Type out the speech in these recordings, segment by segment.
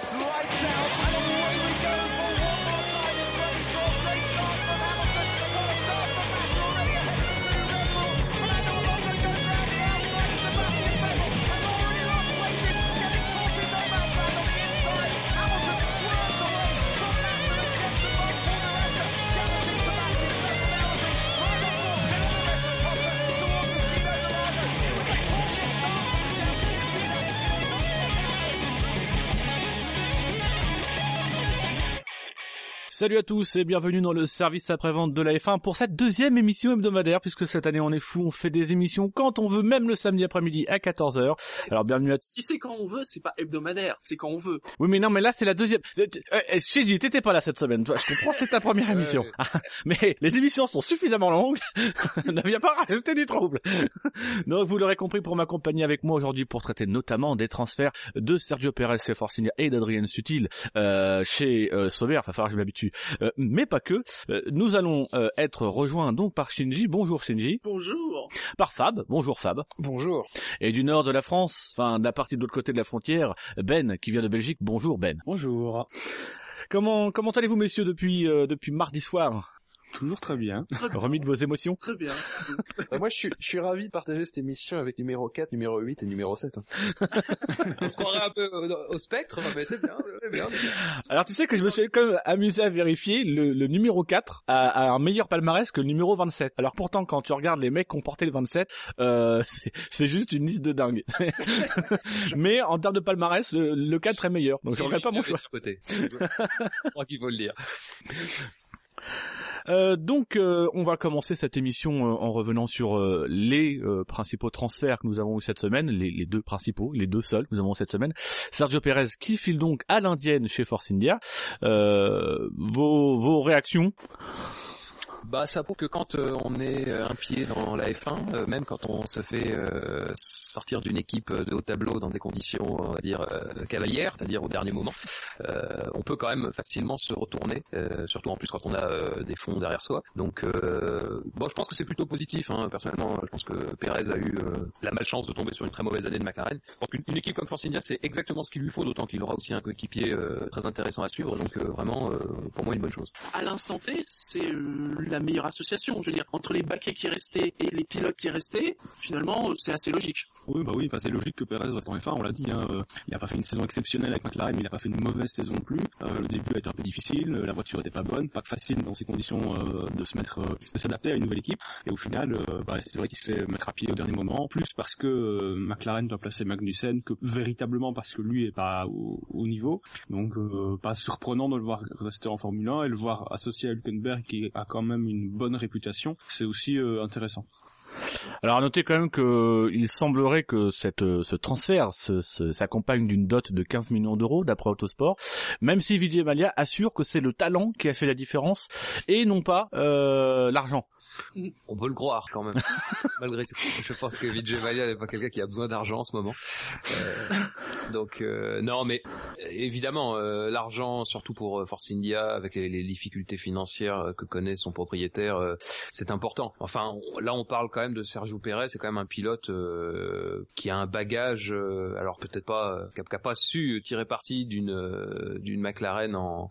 Lights out Salut à tous et bienvenue dans le service après-vente de la F1 pour cette deuxième émission hebdomadaire puisque cette année on est fou, on fait des émissions quand on veut, même le samedi après-midi à 14h. Alors bienvenue à... Si c'est quand on veut, c'est pas hebdomadaire, c'est quand on veut. Oui mais non mais là c'est la deuxième... Euh, euh, euh, Chézy, t'étais pas là cette semaine, toi je comprends c'est ta première émission. mais les émissions sont suffisamment longues, ne viens pas rajouter du trouble. Donc vous l'aurez compris pour m'accompagner avec moi aujourd'hui pour traiter notamment des transferts de Sergio Perez chez Force India et d'Adrien Sutil euh, chez euh, Sauber, va falloir que je m'habitue. Euh, mais pas que. Euh, nous allons euh, être rejoints donc par Shinji. Bonjour Shinji. Bonjour. Par Fab. Bonjour Fab. Bonjour. Et du nord de la France, enfin de la partie de l'autre côté de la frontière, Ben qui vient de Belgique. Bonjour Ben. Bonjour. Comment comment allez-vous messieurs depuis euh, depuis mardi soir? Toujours très bien. Remis de vos émotions Très bien. Euh, moi, je suis, je suis ravi de partager cette émission avec numéro 4, numéro 8 et numéro 7. On se croirait un peu au, au spectre, mais c'est bien. Alors tu sais que je me suis quand même amusé à vérifier, le, le numéro 4 a, a un meilleur palmarès que le numéro 27. Alors pourtant quand tu regardes les mecs qui ont porté le 27, euh, c'est- c'est juste une liste de dingue. Mais en termes de palmarès, le, le 4 est meilleur. Donc je regrette pas mon choix. côté. Je crois qu'il faut le dire. Euh, donc euh, on va commencer cette émission euh, en revenant sur euh, les principaux transferts que nous avons eu cette semaine, les, deux principaux, les deux seuls que nous avons eu cette semaine. Sergio Perez qui file donc à l'indienne chez Force India. Vos, vos réactions? Bah, ça prouve que quand euh, on est euh, un pied dans la F1, euh, même quand on se fait sortir d'une équipe de haut tableau dans des conditions, on va dire, cavalières, c'est-à-dire au dernier moment, on peut quand même facilement se retourner, surtout en plus quand on a des fonds derrière soi. Donc, bon, je pense que c'est plutôt positif. Hein, personnellement, je pense que Perez a eu la malchance de tomber sur une très mauvaise année de McLaren. Je pense équipe comme Force c'est exactement ce qu'il lui faut, d'autant qu'il aura aussi un coéquipier très intéressant à suivre. Donc, vraiment, pour moi, une bonne chose. À l'instant T, c'est la meilleure association. Je veux dire, entre les baquets qui restaient et les pilotes qui restaient, finalement, c'est assez logique. Oui, bah oui, c'est logique que Perez reste en F1, on l'a dit. Hein, il n'a pas fait une saison exceptionnelle avec McLaren, mais il n'a pas fait une mauvaise saison non plus. Euh, le début a été un peu difficile, la voiture était pas bonne, pas facile dans ces conditions euh, de se mettre, euh, de s'adapter à une nouvelle équipe. Et au final, bah, c'est vrai qu'il se fait mettre à pied au dernier moment. Plus parce que McLaren doit placer Magnussen que véritablement parce que lui est pas au, au niveau. Donc pas surprenant de le voir rester en Formule 1 et le voir associé à Hülkenberg qui a quand même une bonne réputation. C'est aussi euh, intéressant. Alors à noter quand même que il semblerait que euh, ce transfert s'accompagne d'une dot de 15 millions d'euros d'après Autosport, même si Vijay Malia assure que c'est le talent qui a fait la différence et non pas euh, l'argent. On peut le croire quand même, malgré tout. Je pense que Vijay n'est pas quelqu'un qui a besoin d'argent en ce moment. Euh, donc euh, non, mais évidemment, euh, l'argent, surtout pour Force India, avec les, difficultés financières que connaît son propriétaire, c'est important. Enfin, là, on parle quand même de Sergio Perez, c'est quand même un pilote qui a un bagage, alors peut-être pas, qui a- qui a pas su tirer parti d'une d'une McLaren en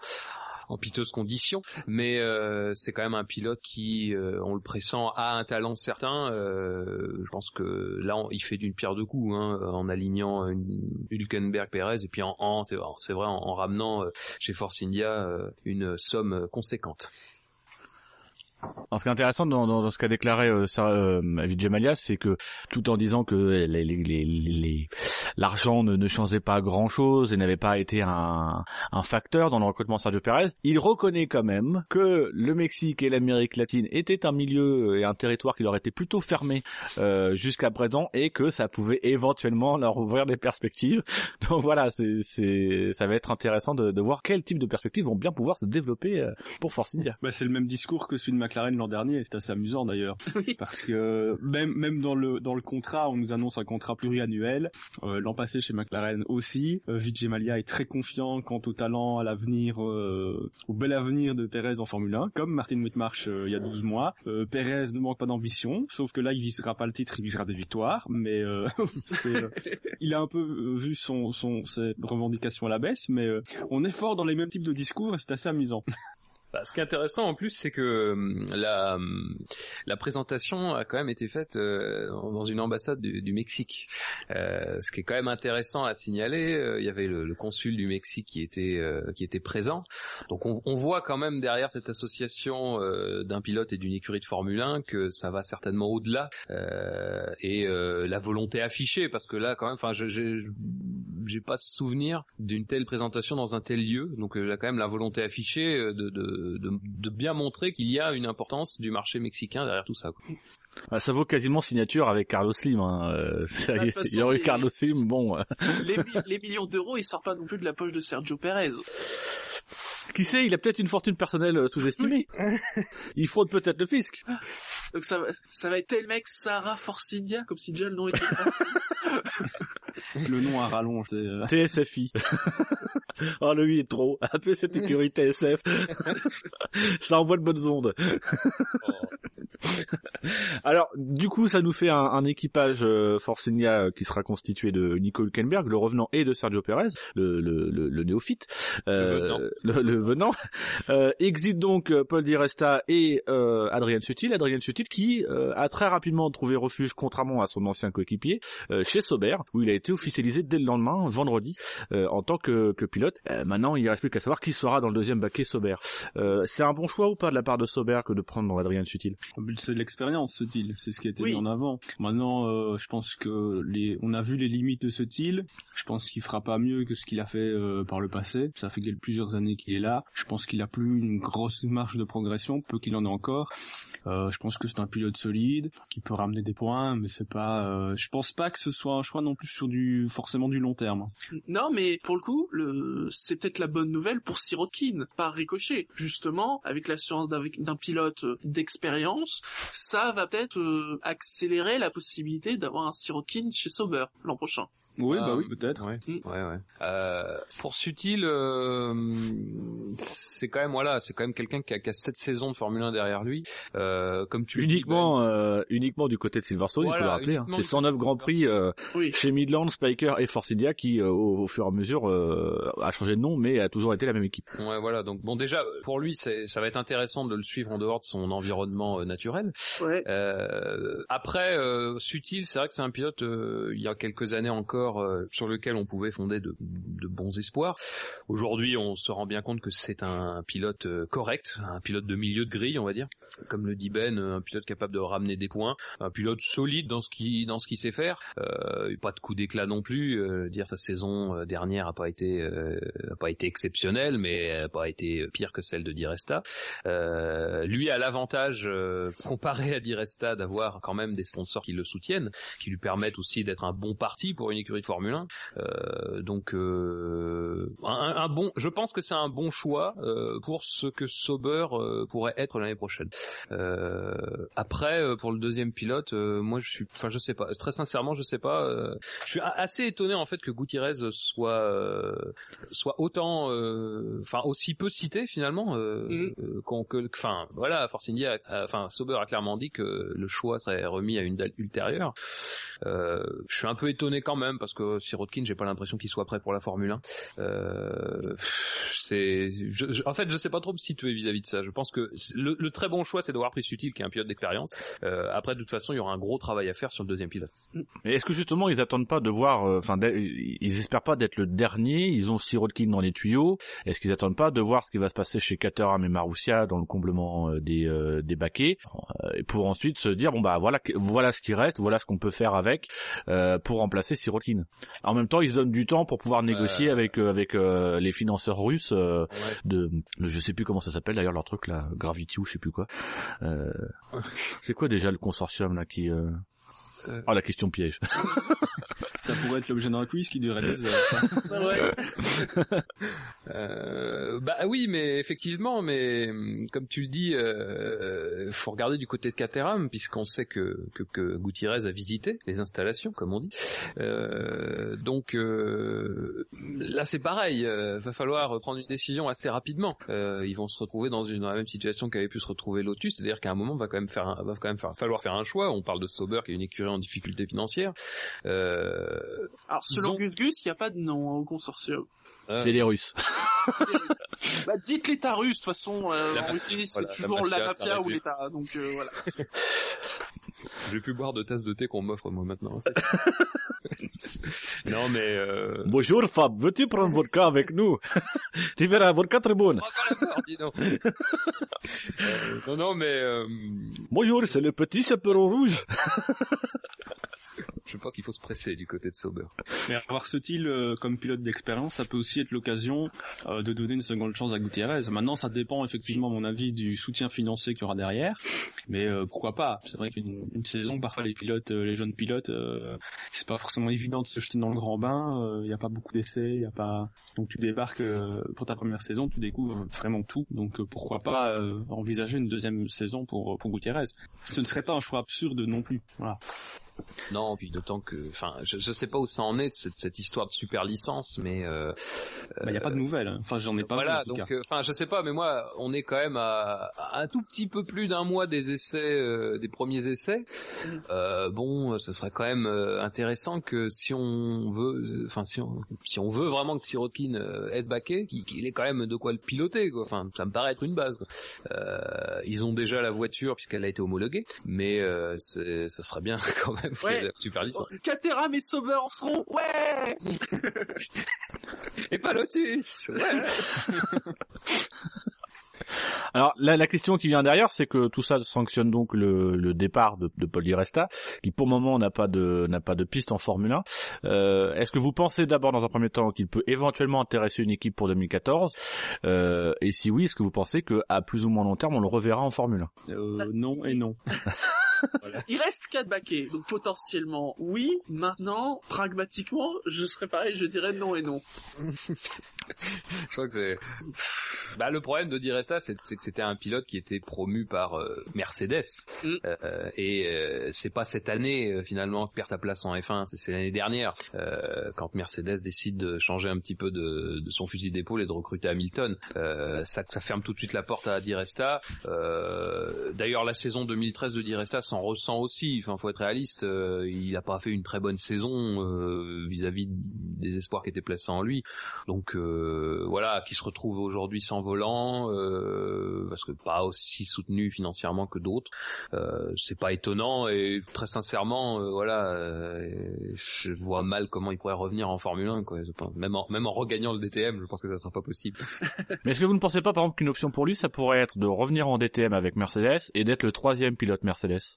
en piteuse condition, mais euh, c'est quand même un pilote qui, euh, on le pressent, a un talent certain. Euh, je pense que là, il fait d'une pierre deux coups, hein, en alignant Hülkenberg, Perez, et puis en, c'est vrai, en, en ramenant euh, chez Force India euh, une somme conséquente. Alors, ce qui est intéressant dans, ce qu'a déclaré euh, euh, c'est que tout en disant que l'argent ne, changeait pas grand-chose et n'avait pas été un, facteur dans le recrutement de Sergio Perez, il reconnaît quand même que le Mexique et l'Amérique latine étaient un milieu et un territoire qui leur était plutôt fermé euh, jusqu'à présent et que ça pouvait éventuellement leur ouvrir des perspectives. Donc voilà, ça va être intéressant de, de voir quel type de perspectives vont bien pouvoir se développer euh, pour Force India. Bah, c'est le même discours que celui de McLaren McLaren l'an dernier. C'est assez amusant d'ailleurs, Oui. parce que même même dans le dans le contrat, on nous annonce un contrat pluriannuel. Euh, l'an passé chez McLaren aussi, euh, Vijay Mallya est très confiant quant au talent, à l'avenir, euh, au bel avenir de Perez en Formule 1, comme Martin Whitmarsh euh, il y a 12 mois. Euh, Perez ne manque pas d'ambition, sauf que là il visera pas le titre, il visera des victoires, mais euh, il a un peu vu son son ses revendications à la baisse, mais euh, on est fort dans les mêmes types de discours et c'est assez amusant. Bah, ce qui est intéressant en plus, c'est que hum, la, hum, la présentation a quand même été faite euh, dans une ambassade du, Mexique. Euh, ce qui est quand même intéressant à signaler. euh, il y avait le, consul du Mexique qui était qui était présent. Donc on, voit quand même derrière cette association d'un pilote et d'une écurie de Formule 1 que ça va certainement au-delà et la volonté affichée parce que là quand même, enfin, je- j'ai pas souvenir d'une telle présentation dans un tel lieu. Donc là quand même la volonté affichée de, de, de, de bien montrer qu'il y a une importance du marché mexicain derrière tout ça. quoi. Ah, ça vaut quasiment signature avec Carlos Slim. Hein. euh, il y aurait eu façon, Carlos Slim, bon. euh, les, les millions d'euros, ils sortent pas non plus de la poche de Sergio Perez. Qui sait, il a peut-être une fortune personnelle euh, sous-estimée. il fraude peut-être le fisc. Donc ça va, ça va être tel mec Sarah Forcidia, comme si déjà le nom était pas. Le nom à rallonge, c'est euh, TSFI. oh, le lui est trop. Appelez cette écurie TSF. ça envoie de bonnes ondes. Alors, du coup, ça nous fait un, un équipage euh, Force India euh, qui sera constitué de Nico Hülkenberg, le revenant, et de Sergio Perez, le, le, le, le néophyte, euh, le, le venant. Euh, exit donc Paul Di Resta et Adrien Sutil. Adrien Sutil qui a très rapidement trouvé refuge, contrairement à son ancien coéquipier, chez Sauber, où il a été officialisé dès le lendemain, vendredi, en tant que, que pilote. Maintenant, il ne reste plus qu'à savoir qui sera dans le deuxième baquet Sauber. C'est un bon choix ou pas de la part de Sauber que de prendre Adrien Sutil? C'est l'expérience ce deal, c'est ce qui a été Oui. mis en avant. Maintenant, euh, je pense que les, on a vu les limites de ce deal. Je pense qu'il fera pas mieux que ce qu'il a fait euh, par le passé. Ça fait plusieurs années qu'il est là. Je pense qu'il a plus une grosse marge de progression, peu qu'il en ait encore. Euh, je pense que c'est un pilote solide qui peut ramener des points, mais c'est pas. euh, je pense pas que ce soit un choix non plus sur du forcément du long terme. Non, mais pour le coup, c'est peut-être la bonne nouvelle pour Sirotkin, par ricochet. Justement, avec l'assurance d'un pilote d'expérience, ça va peut-être euh, accélérer la possibilité d'avoir un Sirotkin chez Sauber l'an prochain. Oui, Ah, bah oui, peut-être. Ouais, Mm. ouais, ouais. Euh, pour Sutil, euh, c'est quand même voilà, c'est quand même quelqu'un qui a, qui a sept saisons de Formule 1 derrière lui. Euh, comme tu le dis, Uniquement, Ben, euh, uniquement du côté de Silverstone, il faut Voilà, le rappeler. hein. uniquement C'est du 109 côté de Grands Prix euh, Oui. chez Midland, Spiker et Force India qui, euh, au, au fur et à mesure, euh, a changé de nom, mais a toujours été la même équipe. Ouais, voilà. Donc bon, déjà pour lui, c'est, ça va être intéressant de le suivre en dehors de son environnement euh, naturel. Ouais. Euh, après, euh, Sutil, c'est vrai que c'est un pilote euh, il y a quelques années encore euh, sur lequel on pouvait fonder de, de bons espoirs. Aujourd'hui, on se rend bien compte que c'est un pilote euh, correct, un pilote de milieu de grille, on va dire, comme le dit Ben, un pilote capable de ramener des points, un pilote solide dans ce qui dans ce qu'il sait faire. Euh, pas de coup d'éclat non plus. euh, dire sa saison dernière a pas été a pas été exceptionnelle, mais a pas été pire que celle de Di Resta. Lui a l'avantage comparé à Di Resta d'avoir quand même des sponsors qui le soutiennent, qui lui permettent aussi d'être un bon parti pour une écurie de Formule 1. Euh, donc euh, un, un bon, je pense que c'est un bon choix euh, pour ce que Sauber pourrait être l'année prochaine. Après, pour le deuxième pilote, moi je suis, enfin je sais pas, très sincèrement je sais pas. je suis assez étonné en fait que Gutiérrez soit soit autant, enfin aussi peu cité finalement. Euh, qu'on- que, enfin voilà, Force India, a- enfin Sauber a clairement dit que le choix serait remis à une date ultérieure. Je suis un peu étonné quand même parce que Sirotkin, j'ai pas l'impression qu'il soit prêt pour la Formule 1. Euh, c'est, je- je- en fait, je sais pas trop me situer vis-à-vis de ça. Je pense que le, le très bon choix, c'est d'avoir pris Sutil, qui est un pilote d'expérience. Euh, après, de toute façon, il y aura un gros travail à faire sur le deuxième pilote. Mais est-ce que justement ils attendent pas de voir, euh, enfin d'être- ils espèrent pas d'être le dernier, ils ont Sirotkin dans les tuyaux, est-ce qu'ils attendent pas de voir ce qui va se passer chez Caterham et Marussia dans le comblement euh, des, euh, des baquets, euh, et pour ensuite se dire bon bah voilà voilà ce qui reste, voilà ce qu'on peut faire avec euh, pour remplacer Sirotkin. En même temps ils se donnent du temps pour pouvoir négocier avec euh, avec euh, les financeurs russes euh, de, je sais plus comment ça s'appelle d'ailleurs leur truc là, Gravity ou je sais plus quoi. Euh, c'est quoi déjà le consortium là qui euh, Oh, la question piège. Ça pourrait être l'objet d'un quiz qui durerait des heures. Euh, bah oui, mais effectivement, mais hum, comme tu le dis, euh, faut regarder du côté de Caterham, puisqu'on sait que, que, que Gutiérrez a visité les installations, comme on dit. Euh, donc euh, là, c'est pareil. Euh, va falloir prendre une décision assez rapidement. Euh, ils vont se retrouver dans une dans la même situation qu'avait pu se retrouver Lotus, c'est-à-dire qu'à un moment, va quand même faire, un- va quand même faire, falloir faire un choix. On parle de Sauber, qui est une écurie en difficulté financière. Euh, Alors, selon ont- Gus Gus, il n'y a pas de nom hein, au consortium. euh, C'est les Russes. bah, dites l'État russe, de toute façon, euh, La en Russie, c'est voilà, toujours la mafia, ou l'État. Donc euh, voilà. Je vais plus boire de tasses de thé qu'on m'offre moi maintenant. non mais euh... Bonjour Fab, veux-tu prendre vodka avec nous? Tu verras, vodka très bonne. on va pas la boire, dis donc. Euh, non non mais euh, Bonjour, c'est le petit chaperon rouge. je pense qu'il faut se presser du côté de Sauber. Mais avoir ce style euh, comme pilote d'expérience, ça peut aussi être l'occasion euh, de donner une seconde chance à Gutiérrez. Maintenant, ça dépend effectivement, à mon avis, du soutien financier qu'il y aura derrière. Mais euh, pourquoi pas? C'est vrai qu'une une saison, parfois les pilotes, les jeunes pilotes, c'est pas forcément évident de se jeter dans le grand bain. Il n'y a pas beaucoup d'essais, il y a pas. Donc tu débarques pour ta première saison, tu découvres vraiment tout. Donc pourquoi pas envisager une deuxième saison pour pour Gutiérrez Ce ne serait pas un choix absurde non plus. Voilà. Non puis d'autant que enfin je, je sais pas où ça en est cette, cette histoire de super licence mais euh, Bah, Il n'y a pas de nouvelles. hein. Enfin, j'en ai pas vu, voilà en tout donc euh, enfin je sais pas mais moi on est quand même à, à un tout petit peu plus d'un mois des essais euh, des premiers essais Mm. Euh, bon ce serait quand même euh, intéressant que si on veut enfin si on si on veut vraiment que Sirotkin euh, ait ce baquet qu'il ait quand même de quoi le piloter quoi enfin ça me paraît être une base quoi. Euh, ils ont déjà la voiture puisqu'elle a été homologuée mais euh, ça serait bien quand même Ouais. super licence Caterham et Sauber en seront. Ouais. et pas Lotus ouais. Alors la, la question qui vient derrière, c'est que tout ça sanctionne donc le, le départ de, de Paul Di Resta, qui pour le moment n'a pas de n'a pas de piste en Formule 1. Euh, Est-ce que vous pensez d'abord dans un premier temps qu'il peut éventuellement intéresser une équipe pour 2014 Euh, Et si oui, est-ce que vous pensez que à plus ou moins long terme on le reverra en Formule 1 Euh, non et non. Il reste quatre baquets, donc potentiellement oui. Maintenant, pragmatiquement, je serais pareil, je dirais non et non. Je crois que c'est. Bah le problème de Di Resta, c'est que c'était un pilote qui était promu par euh, Mercedes Mm. Euh, et euh, c'est pas cette année finalement que perd sa place en F1, c'est- l'année dernière quand Mercedes décide de changer un petit peu de, de son fusil d'épaule et de recruter Hamilton. Ça ça ferme tout de suite la porte à Di Resta. Euh, D'ailleurs la saison 2013 de Di Resta s'en ressent aussi. Enfin faut être réaliste, euh, il a pas fait une très bonne saison euh, vis-à-vis des espoirs qui étaient placés en lui. Donc euh, voilà, qui se retrouve aujourd'hui sans volant, euh, parce que pas aussi soutenu financièrement que d'autres. C'est pas étonnant et très sincèrement, voilà, je vois mal comment il pourrait revenir en Formule 1. Quoi. Même en même en regagnant le DTM, je pense que ça sera pas possible. Mais est-ce que vous ne pensez pas par exemple qu'une option pour lui, ça pourrait être de revenir en DTM avec Mercedes et d'être le troisième pilote Mercedes?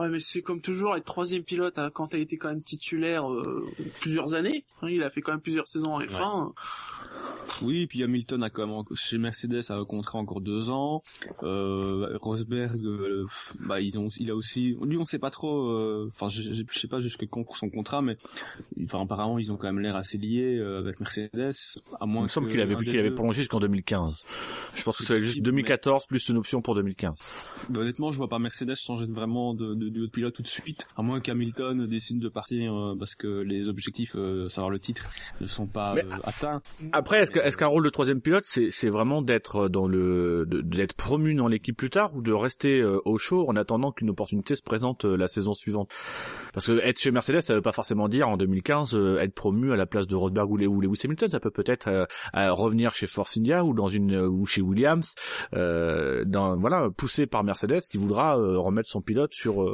Ouais, mais c'est comme toujours être troisième pilote hein, quand t'as été quand même titulaire euh, plusieurs années. Hein, il a fait quand même plusieurs saisons en F1. Oui, puis Hamilton a quand même chez Mercedes a un contrat encore deux ans. Euh, Rosberg, euh, bah ils ont, il a aussi, lui on sait pas trop. euh, Enfin, je, je, je sais pas jusqu'à quand court son contrat, mais enfin apparemment ils ont quand même l'air assez liés euh, avec Mercedes. À Il moins me semble qu'il avait qu'il avait prolongé jusqu'en 2015. Je pense que c'est juste possible, 2014 plus une option pour 2015. Bah, honnêtement, je vois pas Mercedes changer vraiment de, de, de pilote tout de suite, à moins qu'Hamilton décide de partir euh, parce que les objectifs, euh, savoir le titre, ne sont pas euh, atteints. Après, est-ce que- est-ce qu'un rôle de troisième pilote, c'est vraiment d'être dans le d'être promu dans l'équipe plus tard ou de rester au show en attendant qu'une opportunité se présente la saison suivante? Parce que être chez Mercedes, ça veut pas forcément dire en 2015 euh, être promu à la place de Rosberg ou, Lewis Hamilton. Ça peut peut-être revenir chez Force India ou dans une ou chez Williams, euh, dans voilà poussé par Mercedes qui voudra remettre son pilote sur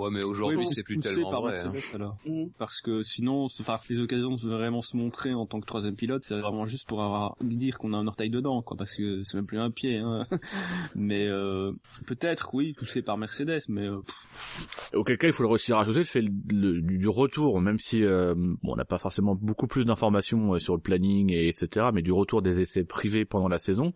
Ouais, mais aujourd'hui Oui, c'est plus tellement par vrai. hein. Alors. Mm. Parce que sinon, enfin, les occasions de vraiment se montrer en tant que troisième pilote, c'est vraiment juste pour avoir dire qu'on a un orteil dedans, quoi, parce que c'est même plus un pied. Hein. mais euh, peut-être, oui, poussé par Mercedes, mais euh, Auquel cas, il faut aussi rajouter le fait le- du, du retour, même si euh, bon, on n'a pas forcément beaucoup plus d'informations euh, sur le planning et etc. Mais du retour des essais privés pendant la saison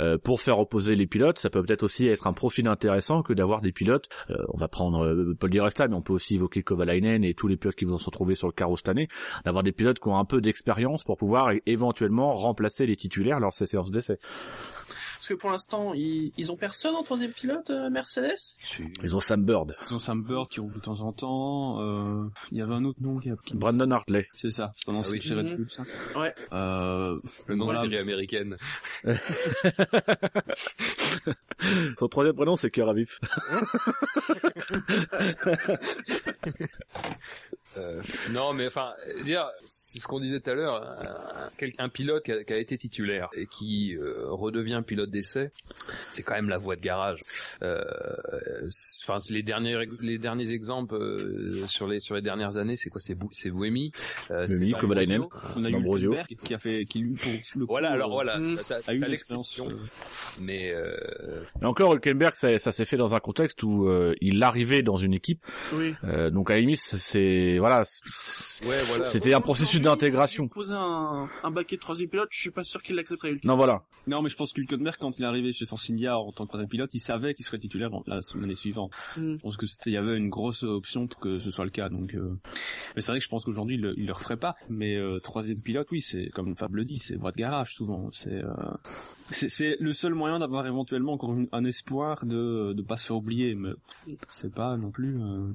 euh, pour faire opposer les pilotes, ça peut peut-être aussi être un profil intéressant que d'avoir des pilotes. euh, on va prendre euh, Paul mais on peut aussi évoquer Kovalainen et tous les pilotes qui vont se retrouver sur le carreau cette année, d'avoir des pilotes qui ont un peu d'expérience pour pouvoir éventuellement remplacer les titulaires lors de ces séances d'essai. Parce que pour l'instant, ils, ils ont personne en troisième pilote, euh, Mercedes? Ils ont Sam Bird, Ils ont Sam Bird qui roule de temps en temps. euh, Il y avait un autre nom qui a... qui- Brandon Hartley. C'est ça, c'est un ancien oui. chez Red Mhm. Bull, ça. Ouais. Euh, Le nom voilà, de série américaine. Son troisième prénom c'est Cœur à vif. Euh, non, mais enfin, euh, dire, c'est ce qu'on disait tout à l'heure, un, pilote qui a, qui a été titulaire et qui euh, redevient pilote d'essai, c'est quand même la voie de garage. Euh, Enfin, les derniers les derniers exemples euh, sur les sur les dernières années, c'est quoi C'est Bou- c'est Buemi, euh, Buemi. Ambrosio. on a eu Ambrosio. Hülkenberg qui a fait, qui lui, pour le coup, Voilà, alors voilà, t'as- eu l'exception, mais euh, Et encore, Hülkenberg, ça, ça s'est fait dans un contexte où euh, il arrivait dans une équipe, Oui. euh, donc à la limite, c'est voilà, c'est- ouais, voilà. c'était un processus d'intégration. Posez un, un baquet de troisième pilote, je suis pas sûr qu'il l'accepterait. Non, voilà. Non, mais je pense que Hülkenberg, quand il est arrivé chez Force India en tant que troisième pilote, il savait qu'il serait titulaire l'année suivante. Mm. Je pense que c'était, il y avait une grosse option pour que ce soit le cas. Donc, euh, mais c'est vrai que je pense qu'aujourd'hui il, le- il le referait pas. Mais euh, troisième pilote, oui, c'est comme Fab le dit, c'est voie de garage souvent. C'est, euh, c'est, c'est le seul moyen d'avoir éventuellement encore une- un espoir de de pas se faire oublier. Mais c'est pas non plus. euh,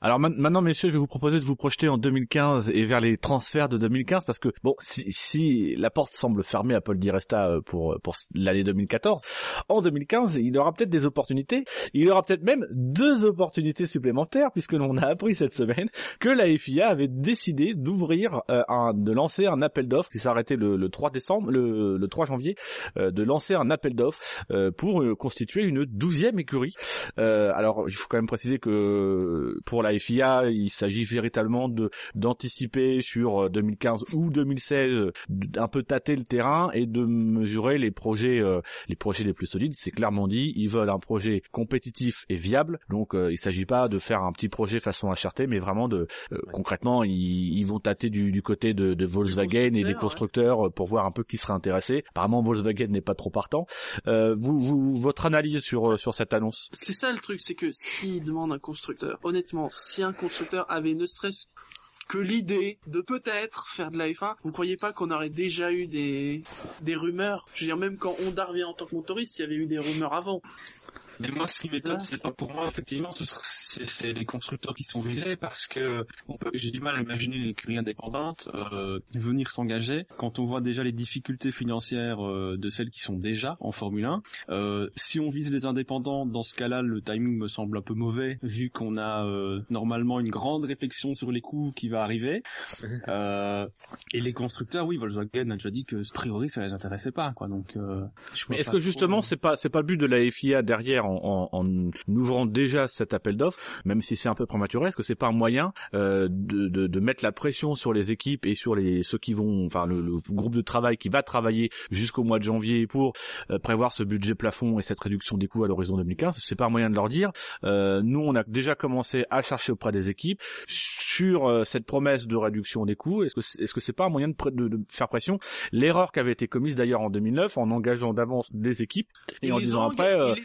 Alors maintenant, messieurs, je vais vous proposer de vous projeter en 2015 et vers les transferts de 2015 parce que bon, si, si la porte semble fermée à Paul Di Resta euh, pour pour l'année 2014, en 2015, il aura peut-être des opportunités. Il aura peut-être même deux opportunités supplémentaires puisque l'on a appris cette semaine que la FIA avait décidé d'ouvrir euh, de lancer un appel d'offres qui arrêté le, le 3 décembre, le, le 3 janvier, euh, de lancer un appel d'offres euh, pour euh, constituer une douzième écurie. Euh, alors, il faut quand même préciser que pour la FIA, il s'agit véritablement de d'anticiper sur euh, 2015 ou 2016, euh, d'un peu tâter le terrain et de mesurer les projets euh, les projets les plus solides. C'est clairement dit, ils veulent un projet compétitif et viable. Donc, euh, il s'agit pas de faire un petit projet façon HRT, mais vraiment de euh, concrètement, ils, ils vont tâter du, du côté de, de Volkswagen et des constructeurs, ouais. euh, pour voir un peu qui serait intéressé. Apparemment, Volkswagen n'est pas trop partant. Euh, vous, vous, votre analyse sur euh, sur cette annonce? C'est ça le truc, c'est que s'il demande un constructeur, honnêtement, si un constructeur avait ne serait-ce que l'idée de peut-être faire de la F1, vous croyez pas qu'on aurait déjà eu des des rumeurs? Je veux dire, même quand Honda revient en tant que motoriste, il y avait eu des rumeurs avant. Mais moi, ce qui m'étonne, c'est pas pour moi, effectivement, c'est c'est les constructeurs qui sont visés parce que j'ai du mal à imaginer une écurie indépendante euh, venir s'engager quand on voit déjà les difficultés financières euh, de celles qui sont déjà en Formule 1. Euh, si on vise les indépendants, dans ce cas-là, le timing me semble un peu mauvais vu qu'on a euh, normalement une grande réflexion sur les coûts qui va arriver. Euh, et les constructeurs, oui, Volkswagen a déjà dit que a priori ça les intéressait pas, quoi. Donc, euh, est-ce que justement c'est pas c'est pas le but de la FIA derrière en, en, en ouvrant déjà cet appel d'offres, même si c'est un peu prématuré, est-ce que c'est pas un moyen euh, de, de, de mettre la pression sur les équipes et sur les ceux qui vont, enfin le, le groupe de travail qui va travailler jusqu'au mois de janvier pour euh, prévoir ce budget plafond et cette réduction des coûts à l'horizon 2015 C'est pas un moyen de leur dire, euh, nous on a déjà commencé à chercher auprès des équipes sur euh, cette promesse de réduction des coûts. Est-ce que c'est- est-ce que c'est pas un moyen de, de, de faire pression? L'erreur qui avait été commise d'ailleurs en 2009 en engageant d'avance des équipes et Ils en disant après, euh, ils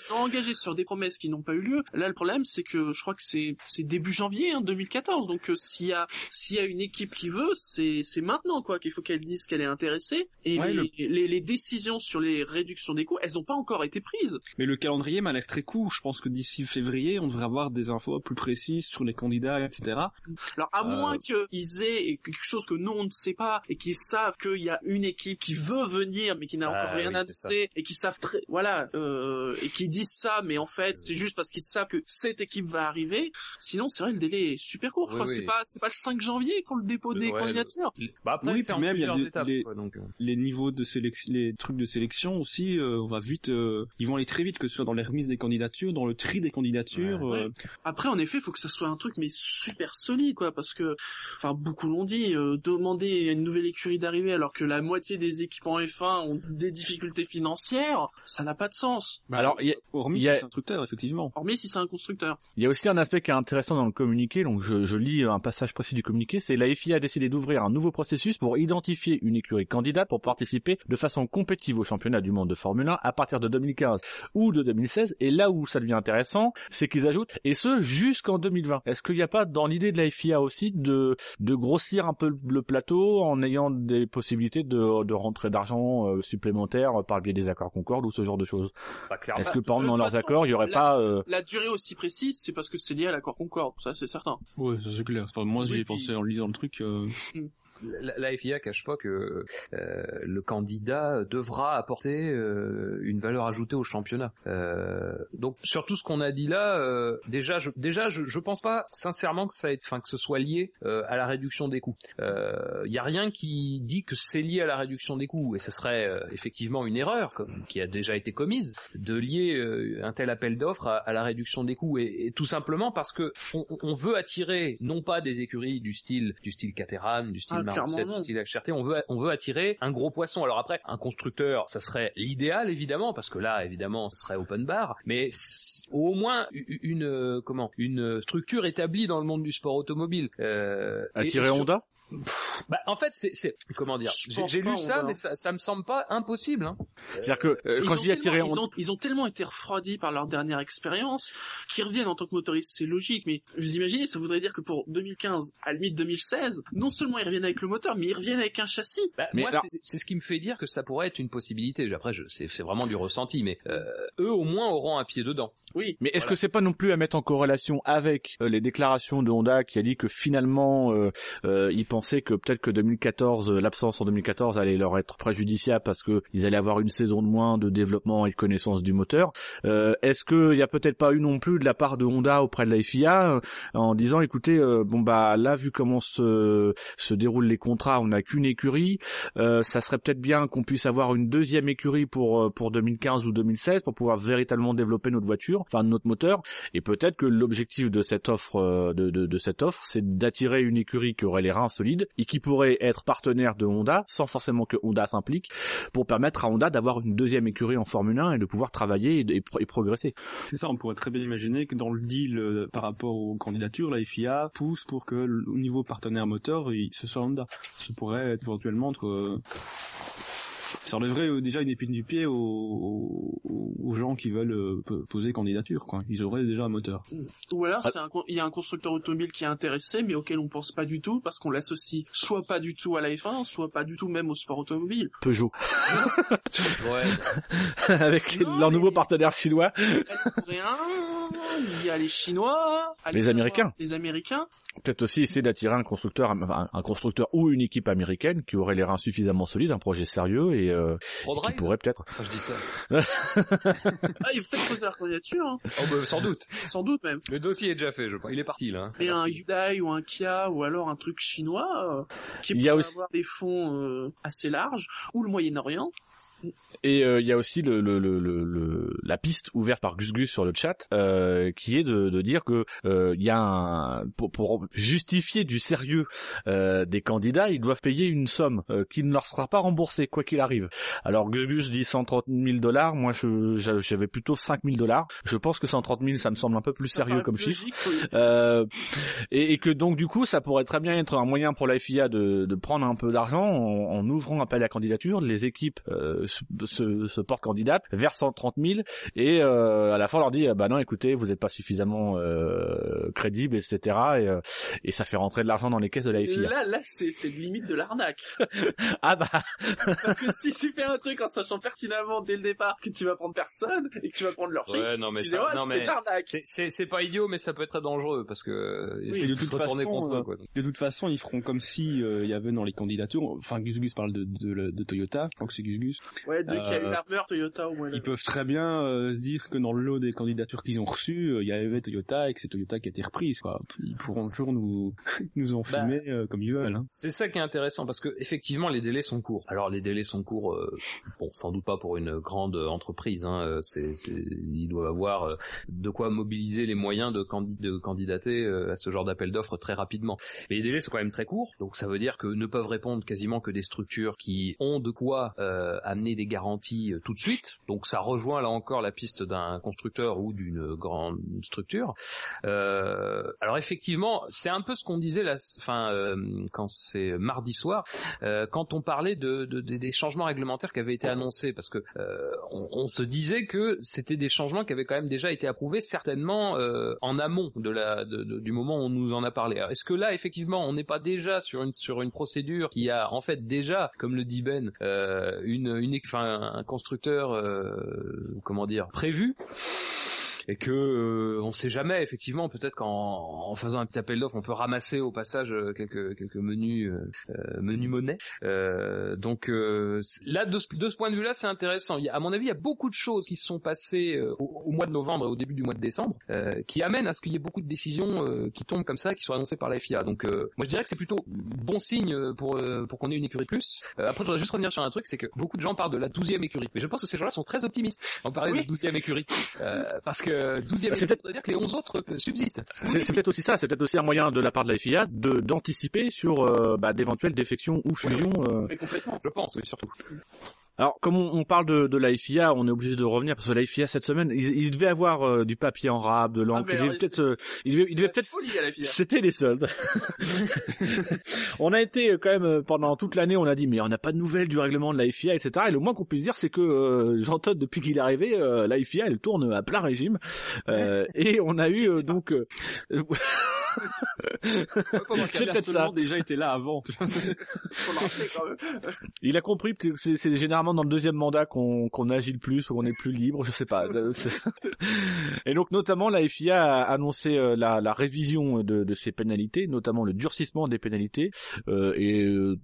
les sur des promesses qui n'ont pas eu lieu. Là, le problème, c'est que je crois que c'est début janvier hein, 2014. Donc, euh, s'il y a s'il y a une équipe qui veut, c'est c'est maintenant quoi qu'il faut qu'elle dise qu'elle est intéressée. Et Ouais, les, le- les, les décisions sur les réductions des coûts, elles n'ont pas encore été prises. Mais le calendrier m'a l'air très court. Je pense que d'ici février, on devrait avoir des infos plus précises sur les candidats, etc. Alors, à Euh. moins qu'ils aient quelque chose que nous on ne sait pas et qu'ils savent qu'il y a une équipe qui veut venir mais qui n'a Ah, encore rien oui, annoncé et qui savent très voilà euh, et qui disent ça mais en fait c'est juste parce qu'ils savent que cette équipe va arriver. Sinon, c'est vrai le délai est super court. Je Oui, crois oui. c'est pas c'est pas le 5 janvier qu'on le dépôt des Ouais, candidatures. Bah après, Oui, puis même, il y a des- étapes, les- quoi, donc, euh. Les niveaux de sélection, les trucs de sélection aussi, euh, on va vite, euh, ils vont aller très vite, que ce soit dans les remises des candidatures, dans le tri des candidatures. Ouais. euh, Après, en effet, il faut que ça soit un truc mais super solide, quoi, parce que, enfin, beaucoup l'ont dit, euh, demander à une nouvelle écurie d'arriver alors que la moitié des équipes en F1 ont des difficultés financières, ça n'a pas de sens. alors il y a- hormis y a- effectivement. Hormis si c'est un constructeur. Il y a aussi un aspect qui est intéressant dans le communiqué, donc je, je lis un passage précis du communiqué, c'est la FIA a décidé d'ouvrir un nouveau processus pour identifier une écurie candidate pour participer de façon compétitive au championnat du monde de Formule 1 à partir de 2015 ou de 2016. Et là où ça devient intéressant, c'est qu'ils ajoutent, et ce jusqu'en 2020. Est-ce qu'il n'y a pas dans l'idée de la FIA aussi de, de grossir un peu le plateau en ayant des possibilités de, de rentrée d'argent euh, supplémentaire par le biais des accords Concorde ou ce genre de choses? Clairement. Est-ce que par exemple dans leurs accords, il y aurait la- pas... euh, La durée aussi précise, c'est parce que c'est lié à l'accord Concorde, ça c'est certain. Ouais, ça, c'est clair. Enfin, moi, j'y Oui, ai puis- pensé en lisant le truc. euh, La, FIA cache pas que euh, le candidat devra apporter euh, une valeur ajoutée au championnat. Euh, donc sur tout ce qu'on a dit là, euh, déjà, je, déjà, je, je pense pas sincèrement que ça, ait, enfin que ce soit lié euh, à la réduction des coûts. Il y a rien qui dit que c'est lié à la réduction des coûts, et ce serait euh, effectivement une erreur comme, qui a déjà été commise de lier euh, un tel appel d'offres à, à la réduction des coûts, et, et tout simplement parce que on, on veut attirer non pas des écuries du style du style Caterham, du style Ah, clairement non. style HRT, on veut on veut attirer un gros poisson. Alors après, un constructeur, ça serait l'idéal évidemment, parce que là évidemment, ce serait open bar, mais au moins une euh, comment une structure établie dans le monde du sport automobile. Euh, et- attirer et bah, en fait, c'est, c'est comment dire J'ai, lu ça, mais ça, ça me semble pas impossible. Hein. C'est-à-dire que euh, Ils quand ont je dis attirer Honda... ils ont, ils ont tellement été refroidis par leur dernière expérience qu'ils reviennent en tant que motoristes, c'est logique. Mais vous imaginez, ça voudrait dire que pour 2015, à la limite 2016, non seulement ils reviennent avec le moteur, mais ils reviennent avec un châssis. Bah, Mais moi, alors- c'est, c'est ce qui me fait dire que ça pourrait être une possibilité. Après, je, c'est, c'est vraiment du ressenti, mais euh, eux au moins auront un pied dedans. Oui. Mais est-ce Voilà. que c'est pas non plus à mettre en corrélation avec euh, les déclarations de Honda qui a dit que finalement euh, euh, ils pensaient que peut-être que 2014 euh, l'absence en 2014 allait leur être préjudiciable parce que ils allaient avoir une saison de moins de développement et de connaissance du moteur. Euh, est-ce que il y a peut-être pas eu non plus de la part de Honda auprès de la FIA euh, en disant écoutez euh, bon bah là vu comment se se déroulent les contrats, on n'a qu'une écurie, euh, ça serait peut-être bien qu'on puisse avoir une deuxième écurie pour euh, pour 2015 ou 2016 pour pouvoir véritablement développer notre voiture, enfin notre moteur. Et peut-être que l'objectif de cette offre de, de, de cette offre, c'est d'attirer une écurie qui aurait les reins solides et qui pourrait être partenaire de Honda sans forcément que Honda s'implique pour permettre à Honda d'avoir une deuxième écurie en Formule 1 et de pouvoir travailler et, et pro- et progresser. C'est ça, on pourrait très bien imaginer que dans le deal euh, par rapport aux candidatures, la FIA pousse pour que au niveau partenaire moteur, ce soit Honda. Ce pourrait être éventuellement entre... ça enlèverait euh, déjà une épine du pied aux, aux, aux gens qui veulent euh, po- poser candidature. Quoi. Ils auraient déjà un moteur. Ou alors, Ah. il y a un constructeur automobile qui est intéressé, mais auquel on pense pas du tout, parce qu'on l'associe soit pas du tout à la F1, soit pas du tout même au sport automobile. Peugeot Ouais. avec les- Non, leur mais- nouveau partenaire chinois. Il y a les Chinois, Les Américains. les Américains. Peut-être aussi essayer d'attirer un constructeur, un, un constructeur ou une équipe américaine qui aurait les reins suffisamment solides, un projet sérieux et euh, qui ProDrive pourrait peut-être. Enfin, je dis ça. Ah, il faut peut-être poser leur candidature, hein, Oh, bah, sans doute. sans doute même. Le dossier est déjà fait, je pense. Il est parti là. hein. Mais un Hyundai ou un Kia ou alors un truc chinois euh, qui Il y a pourrait aussi- avoir des fonds euh, assez larges ou le Moyen-Orient. Et euh, il y a aussi le, le, le, le- le- la piste ouverte par Gus Gus sur le chat, euh, qui est de, de dire que euh, il y a un, pour, pour justifier du sérieux euh, des candidats, ils doivent payer une somme euh, qui ne leur sera pas remboursée quoi qu'il arrive. Alors Gus Gus dit 130 000 dollars, moi je j'avais plutôt 5 000 dollars. Je pense que 130 000 ça me semble un peu plus Ça sérieux comme chiffre. oui. Euh, et, et que donc du coup ça pourrait très bien être un moyen pour la FIA de, de prendre un peu d'argent en, en ouvrant appel à candidature, les équipes euh, se, se, portent candidates vers 130 000 et euh, à la fin on leur dit ah bah non écoutez vous n'êtes pas suffisamment euh, crédible etc et, euh, et ça fait rentrer de l'argent dans les caisses de la FIA. Là, là, c'est c'est limite de l'arnaque. Ah bah Parce que si tu fais un truc en sachant pertinemment dès le départ que tu vas prendre personne et que tu vas prendre leur fric, Ouais, non, mais ça- non, mais-. C'est, c'est, pas idiot, mais ça peut être très dangereux parce que euh, Oui, de de toute façon, contre eux. euh, Quoi. De toute façon, ils feront comme si euh, il y avait dans les candidatures. Enfin, Gus Gus parle de, de, de Toyota. Je crois que c'est Gus Gus. Ouais, qu'il y a Euh, une armure Toyota au moins. Ils peuvent très bien euh, se dire que dans le lot des candidatures qu'ils ont reçues, euh, il y avait Toyota et que c'est Toyota qui a été reprise. Quoi. Ils pourront toujours nous nous enfumer euh, comme ils veulent. Hein. C'est ça qui est intéressant parce que effectivement les délais sont courts. Alors les délais sont courts, euh, bon sans doute pas pour une grande entreprise. Hein, c'est, c'est, ils doivent avoir euh, de quoi mobiliser les moyens de, candi- de candidater euh, à ce genre d'appel d'offres très rapidement. Mais les délais sont quand même très courts, donc ça veut dire que ne peuvent répondre quasiment que des structures qui ont de quoi euh, amener donner des garanties euh, tout de suite. Donc ça rejoint là encore la piste d'un constructeur ou d'une grande structure. Euh, alors effectivement, c'est un peu ce qu'on disait là, enfin euh, quand c'est mardi soir, euh, quand on parlait de, de- de- des changements réglementaires qui avaient été annoncés, parce que euh, on, on se disait que c'était des changements qui avaient quand même déjà été approuvés certainement euh, en amont de la de- du moment où on nous en a parlé. Est-ce que là effectivement on n'est pas déjà sur une sur une procédure qui a en fait déjà, comme le dit Ben, euh, une enfin un constructeur euh, comment dire prévu et que euh, on sait jamais effectivement peut-être qu'en en faisant un petit appel d'offres on peut ramasser au passage euh, quelques quelques menus euh, euh, menus monnaie. Euh, donc euh, là de ce, de ce point de vue là c'est intéressant. Il y a- à mon avis il y a beaucoup de choses qui se sont passées au, au mois de novembre et au début du mois de décembre euh, qui amènent à ce qu'il y ait beaucoup de décisions euh, qui tombent comme ça qui sont annoncées par la FIA donc euh, moi je dirais que c'est plutôt bon signe pour euh, pour qu'on ait une écurie plus. Euh, après je voudrais juste revenir sur un truc c'est que beaucoup de gens parlent de la douzième écurie. Mais je pense que ces gens-là sont très optimistes en parlant Oui. de douzième écurie. Euh, parce que 12e C'est veut dire que les 11 autres euh, subsistent. C'est c'est peut-être aussi ça, c'est peut-être aussi un moyen de la part de la FIA de d'anticiper sur euh, bah, d'éventuelles défections ou fusions. euh. Mais complètement. Je pense, oui, surtout. Alors, comme on, on parle de, de la FIA, on est obligé de revenir parce que la FIA cette semaine, il, il devait avoir euh, du papier en rab, de l'encre. Ah, il devait peut-être, euh, il devait, il devait peut-être. C'était les soldes. on a été euh, quand même euh, pendant toute l'année, on a dit mais on n'a pas de nouvelles du règlement de la FIA, etc. Et le moins qu'on puisse dire, c'est que euh, Jean Todt, depuis qu'il est arrivé, euh, la FIA elle tourne à plein régime. Euh, et on a eu euh, donc euh, c'est peut-être ça. Déjà été là avant. Il a compris que c'est- c'est dans le deuxième mandat qu'on qu'on agit le plus, ou qu'on est plus libre, je sais pas. Euh, Et donc notamment la FIA a annoncé euh, la, la révision de, de ces pénalités, notamment le durcissement des pénalités euh, et euh,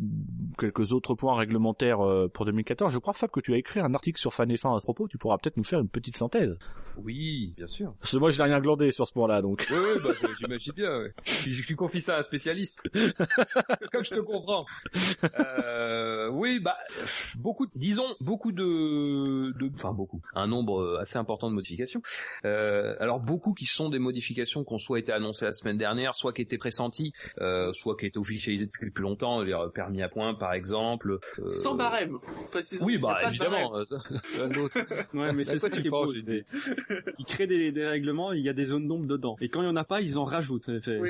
quelques autres points réglementaires pour 2014. Je crois Fab que tu as écrit un article sur Fan F1 à ce propos. Tu pourras peut-être nous faire une petite synthèse. Oui, bien sûr. Parce que moi je n'ai rien glandé sur ce point-là, donc. Oui, oui, bah, j'imagine bien, ouais. Je, je confie ça à un spécialiste. Comme je te comprends. Euh, oui, bah, beaucoup, disons, beaucoup de, de, enfin, beaucoup. Un nombre euh, assez important de modifications. Euh, alors, beaucoup qui sont des modifications qui ont soit été annoncées la semaine dernière, soit qui étaient pressenties, euh, soit qui étaient officialisées depuis plus longtemps, les euh, permis à points, par exemple. euh, Sans barème. précisément. Oui, bah, évidemment. Ouais, mais c'est ça tu qui est beau. Ils créent des, des règlements, il y a des zones d'ombre dedans. Et quand il y en a pas, ils en rajoutent. Oui.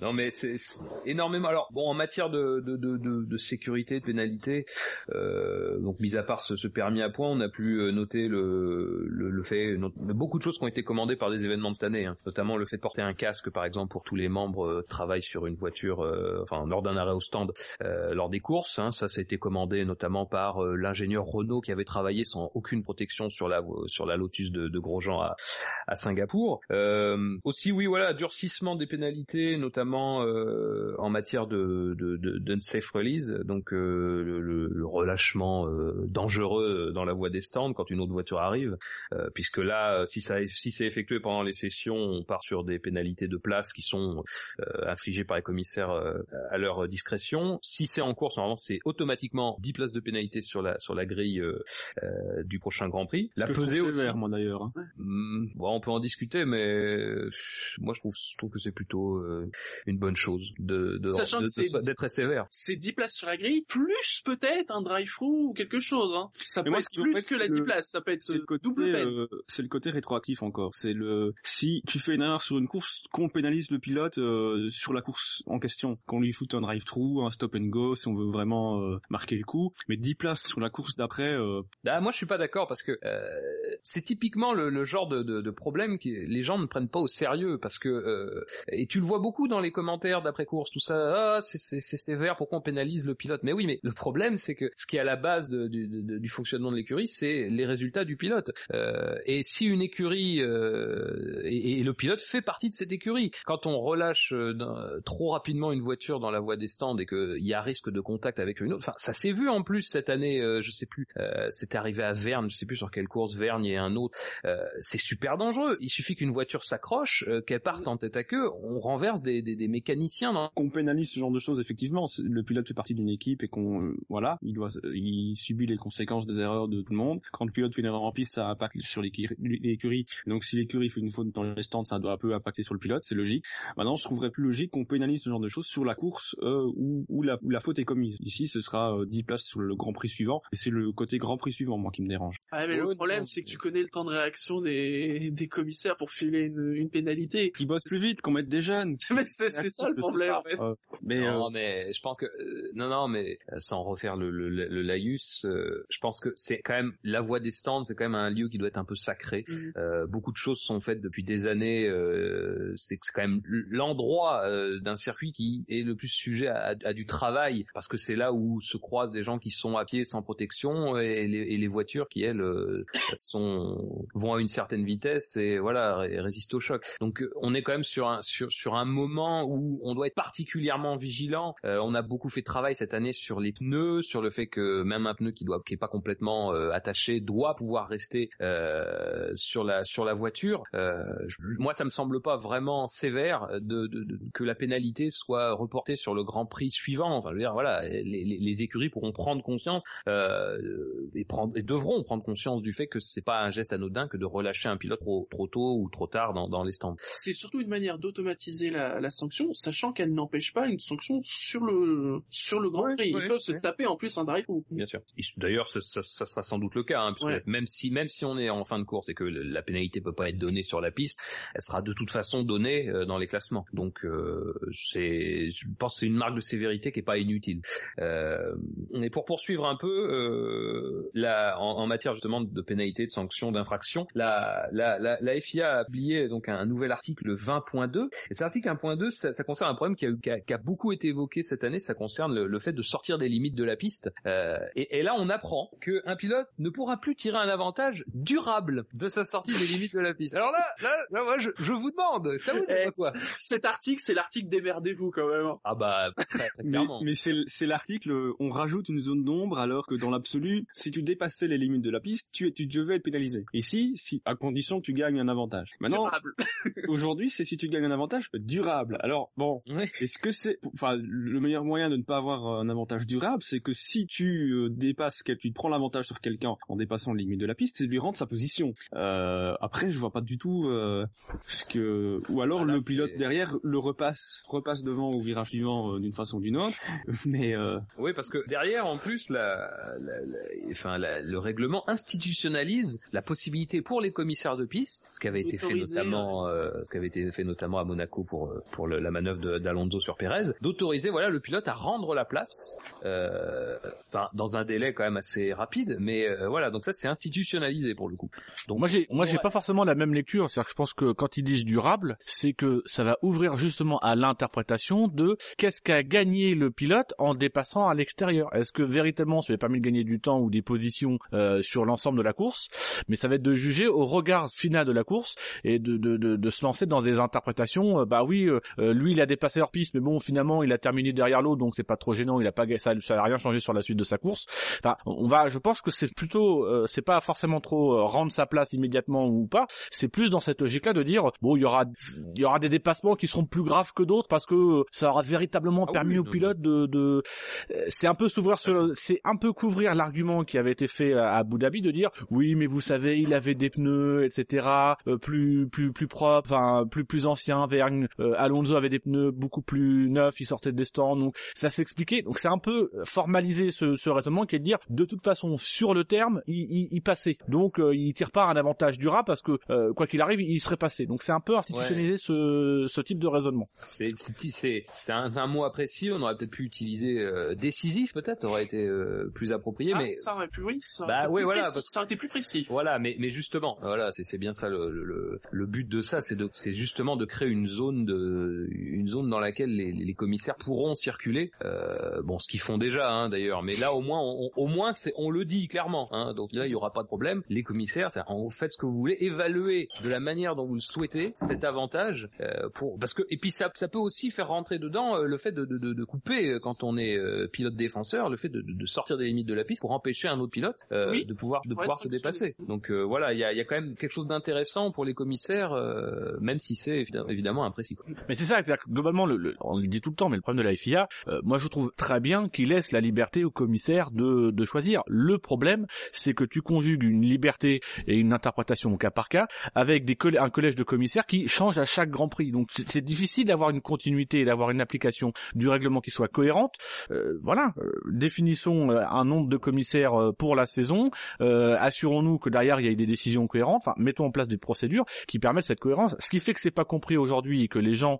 Non mais c'est c'est énormément. Alors bon, en matière de de, de, de, de sécurité, de pénalité, euh, donc mis à part ce, permis à points, on a pu euh, noter le, le, le fait, beaucoup de choses qui ont été commandées par des événements de cette année, hein. notamment le fait de porter un casque par exemple pour tous les membres euh, travaillent sur une voiture, euh, enfin lors d'un arrêt au stand, euh, lors des courses. hein. ça, ça a été commandé notamment par euh, l'ingénieur Renault qui avait travaillé sans aucune protection sur la sur la Lotus de, de Grosjean à, à Singapour. Euh, aussi, oui, voilà, durcissement des pénalités, notamment en matière de, de, de d'unsafe release, donc le- le relâchement euh, dangereux dans la voie des stands quand une autre voiture arrive, euh, puisque là, euh, si ça si c'est effectué pendant les sessions, on part sur des pénalités de place qui sont euh, infligées par les commissaires euh, à leur discrétion. Si c'est en course, normalement, c'est automatiquement 10 places de pénalité sur la sur la grille euh, euh, du prochain Grand Prix. La pesée aussi. sévère, moi d'ailleurs. hein. Hmm, bon, on peut en discuter, mais moi je trouve, je trouve que c'est plutôt euh, une bonne chose de de- de- de- d'être très sévère. C'est 10 places sur la grille, plus peut-être un drive-through ou quelque chose. Hein. Ça Mais peut moi, être ce qui plus m'embête, que la c'est 10 le- places, ça peut être C'est le euh, côté, double peine. euh, c'est le côté rétroactif encore. C'est le si tu fais une erreur sur une course, qu'on pénalise le pilote euh, sur la course en question, qu'on lui foute un drive-through, un stop and go, si on veut vraiment euh, marquer le coup. Mais 10 places sur la course d'après, euh, Ah, moi je suis pas d'accord parce que euh, c'est typiquement le, le genre de, de, de problème que les gens ne prennent pas au sérieux parce que euh, et tu le vois beaucoup dans les commentaires d'après course tout ça ah c'est c'est c'est sévère pourquoi on pénalise le pilote? Mais oui mais le problème c'est que ce qui est à la base de- du, de- du fonctionnement de l'écurie c'est les résultats du pilote Euh, et si une écurie euh, et, et le pilote fait partie de cette écurie quand on relâche euh, trop rapidement une voiture dans la voie des stands et qu'il y a risque de contact avec une autre enfin ça s'est vu en plus cette année euh, je sais plus euh, c'est arrivé à Verne, je sais plus sur quelle course Verne et un autre. Euh, c'est super dangereux. Il suffit qu'une voiture s'accroche, qu'elle parte en tête à queue. on renverse des, des, des mécaniciens qu'on pénalise ce genre de choses effectivement le pilote fait partie d'une équipe et qu'on voilà il doit il subit les conséquences des erreurs de tout le monde. Quand le pilote fait une erreur en piste ça impacte sur l'écurie donc si l'écurie fait une faute dans les stands ça doit un peu impacter sur le pilote c'est logique. Maintenant je trouverais plus logique qu'on pénalise ce genre de choses sur la course euh, où, où, la, où la faute est commise. Ici ce sera euh, 10 places sur le Grand Prix suivant. C'est le côté Grand Prix suivant moi qui me dérange. Ah, mais Ouais, le problème, c'est que tu connais le temps de réaction des, des commissaires pour filer une, une pénalité. qui bossent plus vite qu'on mette des jeunes. Mais c'est ça le problème, en fait. euh, mais euh, Non, mais je pense que euh, non, non, mais euh, sans refaire le, le, le, le laïus, je pense que c'est quand même la voie des stands, c'est quand même un lieu qui doit être un peu sacré. Mhm. Euh, beaucoup de choses sont faites depuis des années. Euh, c'est quand même l'endroit euh, d'un circuit qui est le plus sujet à, à du travail, parce que c'est là où se croisent des gens qui sont à pied sans protection et les, et les voitures qui elles euh, sont vont à une certaine vitesse et voilà ré- résistent au choc. Donc euh, on est quand même sur un sur sur un moment où on doit être particulièrement vigilant. Euh, on a beaucoup fait de travail cette année sur les pneus, sur le fait que même un pneu qui doit qui est pas complètement euh, attaché doit pouvoir rester euh, sur la sur la voiture. Euh, je- moi ça me semble pas vraiment sévère de, de- de- que la pénalité soit reportée sur le Grand Prix suivant. Enfin je veux dire voilà les, les- les écuries pourront prendre conscience euh, et prendre et devront prendre conscience du fait que c'est pas un geste anodin que de relâcher un pilote trop trop tôt ou trop tard dans, dans les stands. C'est surtout une manière d'automatiser la, la sanction, sachant qu'elle n'empêche pas une sanction sur le sur le Grand Ouais, Prix. Ils ouais, peuvent se ouais. taper en plus un drive. Bien sûr. Et D'ailleurs, ça, ça- ça sera sans doute le cas, hein, puisque Ouais. même si même si on est en fin de course et que la pénalité peut pas être donnée sur la piste, elle sera de toute façon donnée euh, dans les classements. Donc euh, c'est, je pense, que c'est une marque de sévérité qui est pas inutile. Euh, et pour poursuivre un peu euh, la, en, en matière justement de pénalité, de sanctions, d'infraction, la, la, la, la FIA a publié donc un nouvel article 20.2. Et cet article 1.2, ça, ça concerne un problème qui a, eu- qui a- qui a beaucoup été évoqué cette année. Ça concerne le, le fait de sortir des limites de la piste. Euh, et, et là, on apprend qu'un pilote ne pourra plus tirer un avantage durable de sa sortie des limites de la piste. Alors là, là, là moi, je, je vous demande, ça vous c'est Eh, quoi Cet article, c'est l'article démerdez-vous quand même. Ah bah très, très Mais, clairement. mais c'est c'est l'article, on rajoute une zone d'ombre alors que dans l'absolu, si tu dépassais les limites de la piste, tu, tu devais être pénalisé. Ici, si, à condition que tu gagnes un avantage. Maintenant, Durable. aujourd'hui, c'est si tu gagnes un avantage durable. Alors, bon, Ouais. est-ce que c'est, enfin, le meilleur moyen de ne pas avoir un avantage durable, c'est que si tu euh, dépasses, tu prends l'avantage sur quelqu'un en dépassant les limites de la piste, c'est de lui rendre sa position. Euh, après, je vois pas du tout euh, ce que, ou alors Ah, le pilote derrière le repasse, repasse devant au virage suivant euh, d'une façon ou d'une autre. Mais euh, Oui, parce que derrière, en plus, la, la- la- enfin, le règlement institutionnalise la possibilité pour les commissaires de piste, ce qui avait été fait notamment, ce qui avait été fait notamment à Monaco pour pour le- la manœuvre d'Alonso sur Pérez, d'autoriser voilà le pilote à rendre la place, enfin dans un délai quand même assez rapide, mais euh, voilà, donc ça c'est institutionnalisé pour le coup. Donc Moi j'ai moi j'ai pas forcément la même lecture, c'est-à-dire que je pense que quand ils disent durable, c'est que ça va ouvrir justement à l'interprétation de qu'est-ce qu'a gagné le pilote en dépassant à l'extérieur. Est-ce que véritablement ça lui a permis de gagner du temps ou des positions euh, sur l'ensemble de la course, mais ça va être de juger au regard final de la course et de de, de, de se lancer dans des interprétations. euh, bah oui, euh, lui il a dépassé leur piste, mais bon finalement il a terminé derrière l'autre, donc c'est pas trop gênant, il a pas ça ça a rien changé sur la suite de sa course. Enfin, on va, je pense que c'est plutôt, euh, c'est pas forcément trop euh, rendre sa place immédiatement ou pas. C'est plus dans cette logique-là de dire, bon, il y aura, il y aura des dépassements qui seront plus graves que d'autres parce que ça aura véritablement Ah permis oui, au non, pilote de, de, euh, c'est un peu s'ouvrir sur, c'est un peu couvrir l'argument qui avait été fait à Abu Dhabi de dire, oui, mais vous savez, il avait des pneus, etc., euh, plus, plus, plus propres, enfin, plus, plus anciens. Vergne, euh, Alonso avait des pneus beaucoup plus neufs, il sortait des stands, donc ça s'expliquait. Donc c'est un peu formaliser ce, ce raisonnement qui est de dire de toute façon sur le terme il, il, il passait. Donc euh, il tire pas un avantage durable parce que euh, quoi qu'il arrive il serait passé. Donc c'est un peu institutionnaliser ce, ce type de raisonnement. C'est c'est c'est c'est un, un mot apprécié. On aurait peut-être pu utiliser euh, décisif, peut-être aurait été euh, plus approprié, Ah, mais ça aurait pu, oui, ça aurait Bah, été ouais, plus voilà, précis, parce- ça aurait été plus précis. Voilà, mais mais justement, voilà, c'est bien ça le, le le but de ça, c'est justement de créer une zone de une zone dans laquelle les, les commissaires pourront circuler. Euh, bon, ce qu'ils font déjà, hein, d'ailleurs, mais là au moins on, au moins c'est on le dit clairement. Hein, donc là il y aura pas de problème. Les commissaires, c'est en faites ce que vous voulez, évaluer de la manière dont vous le souhaitez cet avantage euh, pour parce que et puis ça ça peut aussi faire rentrer dedans euh, le fait de de, de, de couper euh, quand on est euh, pilote défenseur, le fait de, de, de sortir des limites de la piste pour empêcher un autre pilote euh, Oui. de pouvoir de pouvoir se dépasser. Donc euh, voilà, il y a, il y a quand même quelque chose d'intéressant pour les commissaires, euh, même si c'est évidemment imprécis. Quoi. Mais c'est ça, c'est-à-dire que globalement, le, le- on le dit tout le temps, mais le problème de la FIA, euh, moi je trouve très bien qu'il laisse la liberté au commissaire de, de choisir. Le problème, c'est que tu conjugues une liberté et une interprétation au cas par cas avec un collège de commissaires qui change à chaque Grand Prix. Donc c'est difficile d'avoir une continuité et d'avoir une application du règlement qui soit cohérente. Euh, voilà, euh, définissons euh, un nombre de commissaires euh, pour la saison, assurons-nous que derrière il y ait des décisions cohérentes, enfin mettons en place des procédures qui permettent cette cohérence. Ce qui fait que c'est pas compris aujourd'hui et que les gens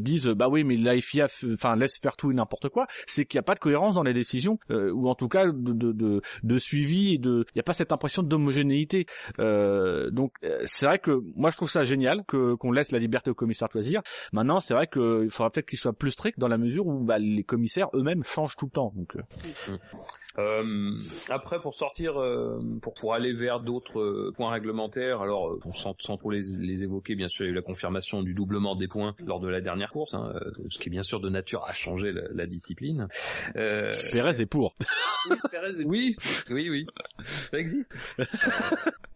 disent bah oui mais la FIA f- enfin laisse faire tout et n'importe quoi, c'est qu'il n'y a pas de cohérence dans les décisions ou en tout cas de, suivi et de il n'y a pas cette impression d'homogénéité. Euh, donc euh, c'est vrai que moi je trouve ça génial qu'on laisse la liberté aux commissaires de choisir. Maintenant c'est vrai qu'il faudra peut-être qu'ils soient plus stricts dans la mesure où bah, les commissaires eux-mêmes changent tout le temps. Donc euh, Euh, après, pour sortir, euh, pour pour aller vers d'autres euh, points réglementaires, alors euh, sans, sans trop les, les évoquer, bien sûr, il y a eu la confirmation du doublement des points lors de la dernière course, hein, euh, ce qui est bien sûr de nature à changer la, la discipline. Euh, Pérez est pour. Oui, Perez est- oui, oui, oui, ça existe.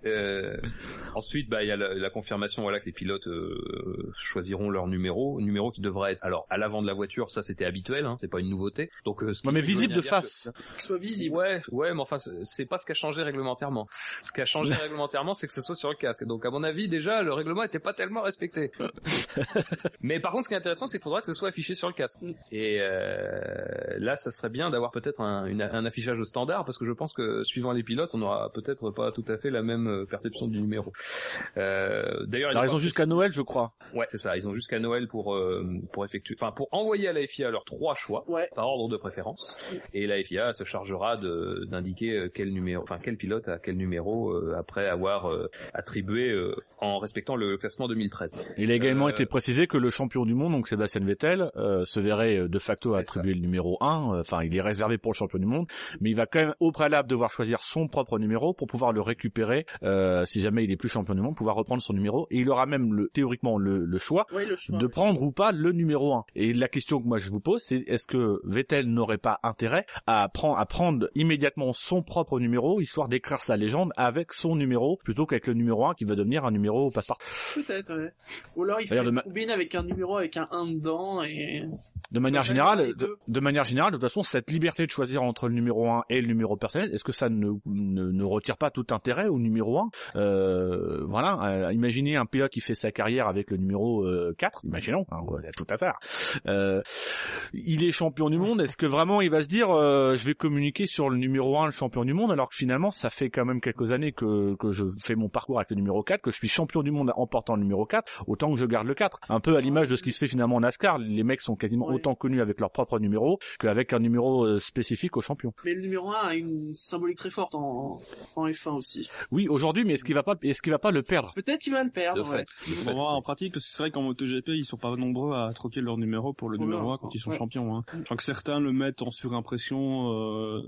Euh, ensuite, bah, il y a la, la confirmation, voilà, que les pilotes euh, choisiront leur numéro, numéro qui devrait être, alors, à l'avant de la voiture, ça c'était habituel, hein, c'est pas une nouveauté. Donc, euh, ce qui Ouais, mais visible de face. que- visible. Ouais, ouais, mais enfin, c'est- pas ce qui a changé réglementairement. Ce qui a changé réglementairement, c'est que ce soit sur le casque. Donc, à mon avis, déjà, le règlement était pas tellement respecté. mais par contre, ce qui est intéressant, c'est qu'il faudra que ce soit affiché sur le casque. Et euh, là, ça serait bien d'avoir peut-être un, affichage standard, parce que je pense que suivant les pilotes, on aura peut-être pas tout à fait la même euh, perception du numéro. Euh, D'ailleurs, ils ont jusqu'à Noël je crois. Ouais, c'est ça. Ils ont jusqu'à Noël pour euh, pour effectuer, enfin pour envoyer à la FIA leurs trois choix Ouais. par ordre de préférence. Et la FIA se chargera de d'indiquer euh, quel numéro, enfin quel pilote à quel numéro euh, après avoir euh, attribué euh, en respectant le classement 2013. Il a également Euh, été précisé que le champion du monde, donc Sébastien Vettel, euh, se verrait de facto attribuer le numéro 1, enfin il est réservé pour le champion du monde, mais il va quand même au préalable devoir choisir son propre numéro pour pouvoir le récupérer euh, si jamais il est plus champion du monde, pouvoir reprendre son numéro, et il aura même le, théoriquement le, le choix Oui, le choix. de prendre ou pas le numéro 1. Et la question que moi je vous pose, c'est est-ce que Vettel n'aurait pas intérêt à prendre, à prendre immédiatement son propre numéro, histoire d'écrire sa légende avec son numéro, plutôt qu'avec le numéro 1 qui va devenir un numéro passe-partout. Peut-être, ouais. Ou alors il fait une ma- combine avec un numéro avec un 1 dedans et... De manière générale, de, manière générale, de toute façon, cette liberté de choisir entre le numéro 1 et le numéro personnel, est-ce que ça ne, ne, ne retire pas tout intérêt au numéro 1 euh, Voilà, euh, imaginez un pilote qui fait sa carrière avec le numéro euh, 4, imaginons, hein, ouais, tout à hasard. Euh, il est champion du monde, est-ce que vraiment il va se dire euh, je vais communiquer sur le numéro 1, le champion du monde, alors que finalement ça fait quand même quelques années que, que je fais mon parcours avec le numéro 4, que je suis champion du monde en portant le numéro 4, autant que je garde le 4. Un peu à l'image de ce qui se fait finalement en NASCAR, les mecs sont quasiment Oui. autant connus avec leur propre numéro qu'avec un numéro euh, spécifique au champion. Mais le numéro 1 a une symbolique très forte en, en F1 aussi. Oui, aujourd'hui, mais est-ce qu'il va pas, est-ce qu'il va pas le perdre? Peut-être qu'il va le De perdre, ouais. fait. de Faut fait. voir en pratique, parce que c'est vrai qu'en MotoGP, ils sont pas nombreux à troquer leur numéro pour le numéro leur- 1 quand ils sont ouais. champions. Hein. Je crois que certains le mettent en surimpression euh,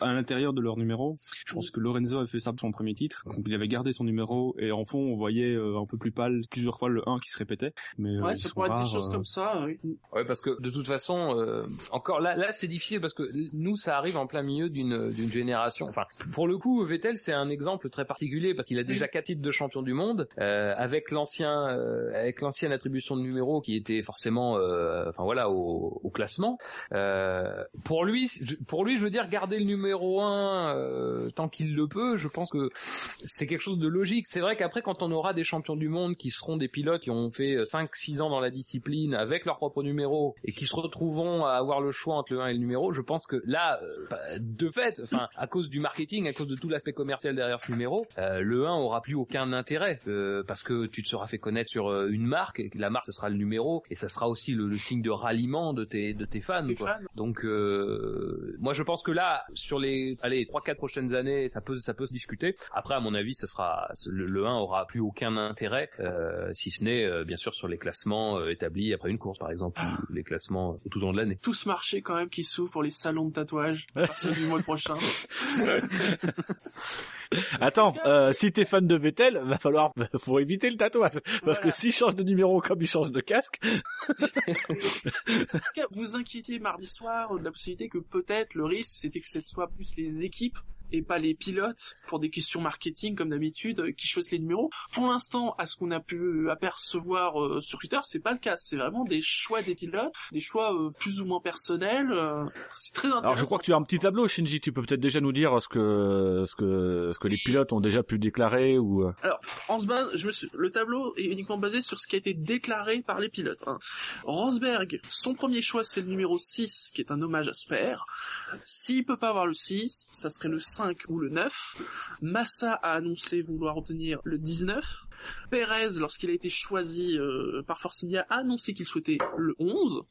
à l'intérieur de leur numéro. Je pense que Lorenzo a fait ça pour son premier titre. Donc il avait gardé son numéro et en fond on voyait euh, un peu plus pâle plusieurs fois le 1 qui se répétait. Mais euh, Ouais, ça pourrait être des choses euh, comme ça, oui. Ouais, parce que de toute façon, euh, encore là, là c'est difficile parce que nous, ça arrive en plein milieu d'une d'une génération. Enfin, pour le coup, Vettel, c'est un exemple très particulier parce qu'il a déjà quatre titres de champion du monde euh, avec l'ancien, euh, avec l'ancienne attribution de numéro qui était forcément, euh, enfin voilà, au, au classement. Euh, pour lui, je- pour lui, je veux dire, garder le numéro 1 euh, tant qu'il le peut, je pense que c'est quelque chose de logique. C'est vrai qu'après, quand on aura des champions du monde qui seront des pilotes qui ont fait 5-6 ans dans la discipline avec leur propre numéro et qui se retrouveront à avoir le choix entre le 1 et le numéro, je pense que là, euh, bah, de fait, enfin, à cause du marketing, à cause de tout l'aspect commercial derrière ce numéro, euh, le 1 aura plus aucun intérêt euh, parce que tu te seras fait connaître sur euh, une marque et que la marque ce sera le numéro et ça sera aussi le, le signe de ralliement de tes de tes fans. Quoi. Donc euh, moi je pense que là sur les allez 3 4 prochaines années, ça peut ça peut se discuter. Après à mon avis, ça sera le, le 1 aura plus aucun intérêt euh, si ce n'est euh, bien sûr sur les classements euh, établis après une course par exemple ou les classements euh, tout au long de l'année. Tout ce marché quand même qui s'ouvre pour les salons de tatouage à partir du mois prochain. Attends, euh, si t'es fan de Vettel, va falloir, faut éviter le tatouage, parce que s'il change de numéro comme il change de casque, En tout cas, vous inquiétiez mardi soir de la possibilité que peut-être le risque c'était que ce soit plus les équipes et pas les pilotes pour des questions marketing comme d'habitude euh, qui choisissent les numéros. Pour l'instant, à ce qu'on a pu apercevoir euh, sur Twitter, c'est pas le cas. C'est vraiment des choix des pilotes, des choix euh, plus ou moins personnels. euh, c'est très intéressant. Alors je crois que tu as un petit tableau, Shinji. Tu peux peut-être déjà nous dire ce que ce que ce que les pilotes ont déjà pu déclarer ou. euh, En se base, je me suis... le tableau est uniquement basé sur ce qui a été déclaré par les pilotes. hein. Rosberg, son premier choix c'est le numéro 6, qui est un hommage à Sper. S'il peut pas avoir le 6, ça serait le 5 ou le 9. Massa a annoncé vouloir obtenir le 19. Perez, lorsqu'il a été choisi euh, par Force India, a annoncé qu'il souhaitait le 11.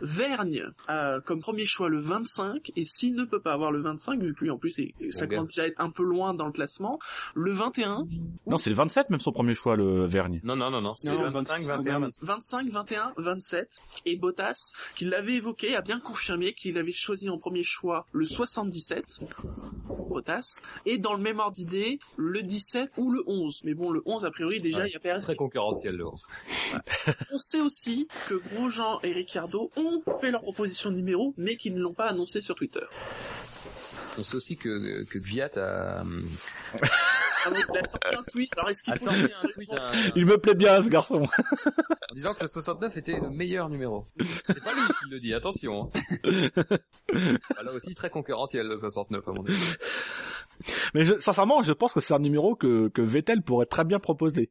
Vergne a comme premier choix le 25 et s'il ne peut pas avoir le 25 vu que lui en plus ça commence déjà à être un peu loin dans le classement, le 21 Non, c'est le 27 même son premier choix, le Vergne. Non, non, non, non. C'est Non, 25, 26, 21, 25. 25, 21, 27 et Bottas, qui l'avait évoqué, a bien confirmé qu'il avait choisi en premier choix le 77, Bottas, et dans le même ordre d'idée, le 17 ou le 11. Mais bon, le 11, a priori, déjà, Ouais. il y a. Très concurrentiel, le 11. On sait aussi que Grosjean et Ricciardo ont fait leur proposition de numéro, mais qu'ils ne l'ont pas annoncé sur Twitter. On sait aussi que, que Gviat a, Ah, il a sorti un tweet, alors est-ce qu'il a faut... sorti un tweet un- Il me plaît bien ce garçon. en disant que le 69 était le meilleur numéro. C'est pas lui qui le dit, attention. hein. Là aussi, très concurrentiel, le 69, à mon avis. Mais je, sincèrement, je pense que c'est un numéro que que Vettel pourrait très bien proposer.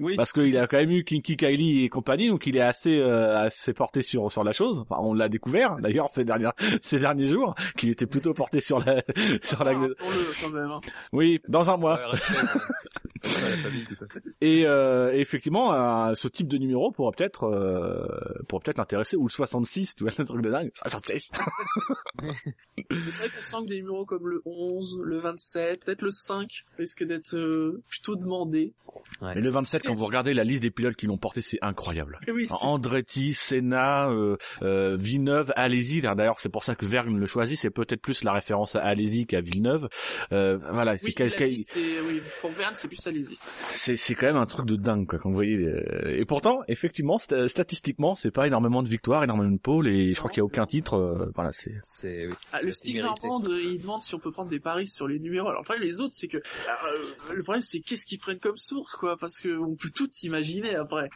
Oui. Parce qu'il a quand même eu Kinky Kylie et compagnie, donc il est assez euh, assez porté sur sur la chose. Enfin, on l'a découvert d'ailleurs ces dernières ces derniers jours qu'il était plutôt porté sur la sur la. Ah, quand même, hein. Oui, dans un mois. Ouais, ça. Et, euh, effectivement, euh, ce type de numéro pourrait peut-être euh, pourrait peut-être l'intéresser ou le 66, tu vois, le truc de dingue. 66. Mais c'est vrai qu'on sent que des numéros comme le 11, le 27, peut-être le 5 risquent d'être euh, plutôt demandés. Mais le 27, quand vous regardez la liste des pilotes qui l'ont porté, c'est incroyable. Oui, c'est- Andretti, Senna, euh, euh, Villeneuve, Alési. D'ailleurs, c'est pour ça que Vergne le choisit. C'est peut-être plus la référence à Alési qu'à Villeneuve. Euh, voilà, c'est oui, quel- la quel- liste est- oui, pour Verne, c'est plus allez-y. c'est c'est quand même un truc de dingue quoi quand vous voyez euh, et pourtant effectivement sta- statistiquement c'est pas énormément de victoires énormément de pôles et je crois qu'il y a aucun titre euh, voilà c'est C'est, oui. Ah, le C'est Stig il demande si on peut prendre des paris sur les numéros. Alors, le problème, les autres, c'est que, alors, le problème, c'est qu'est-ce qu'ils prennent comme source, quoi, parce que on peut tout imaginer après.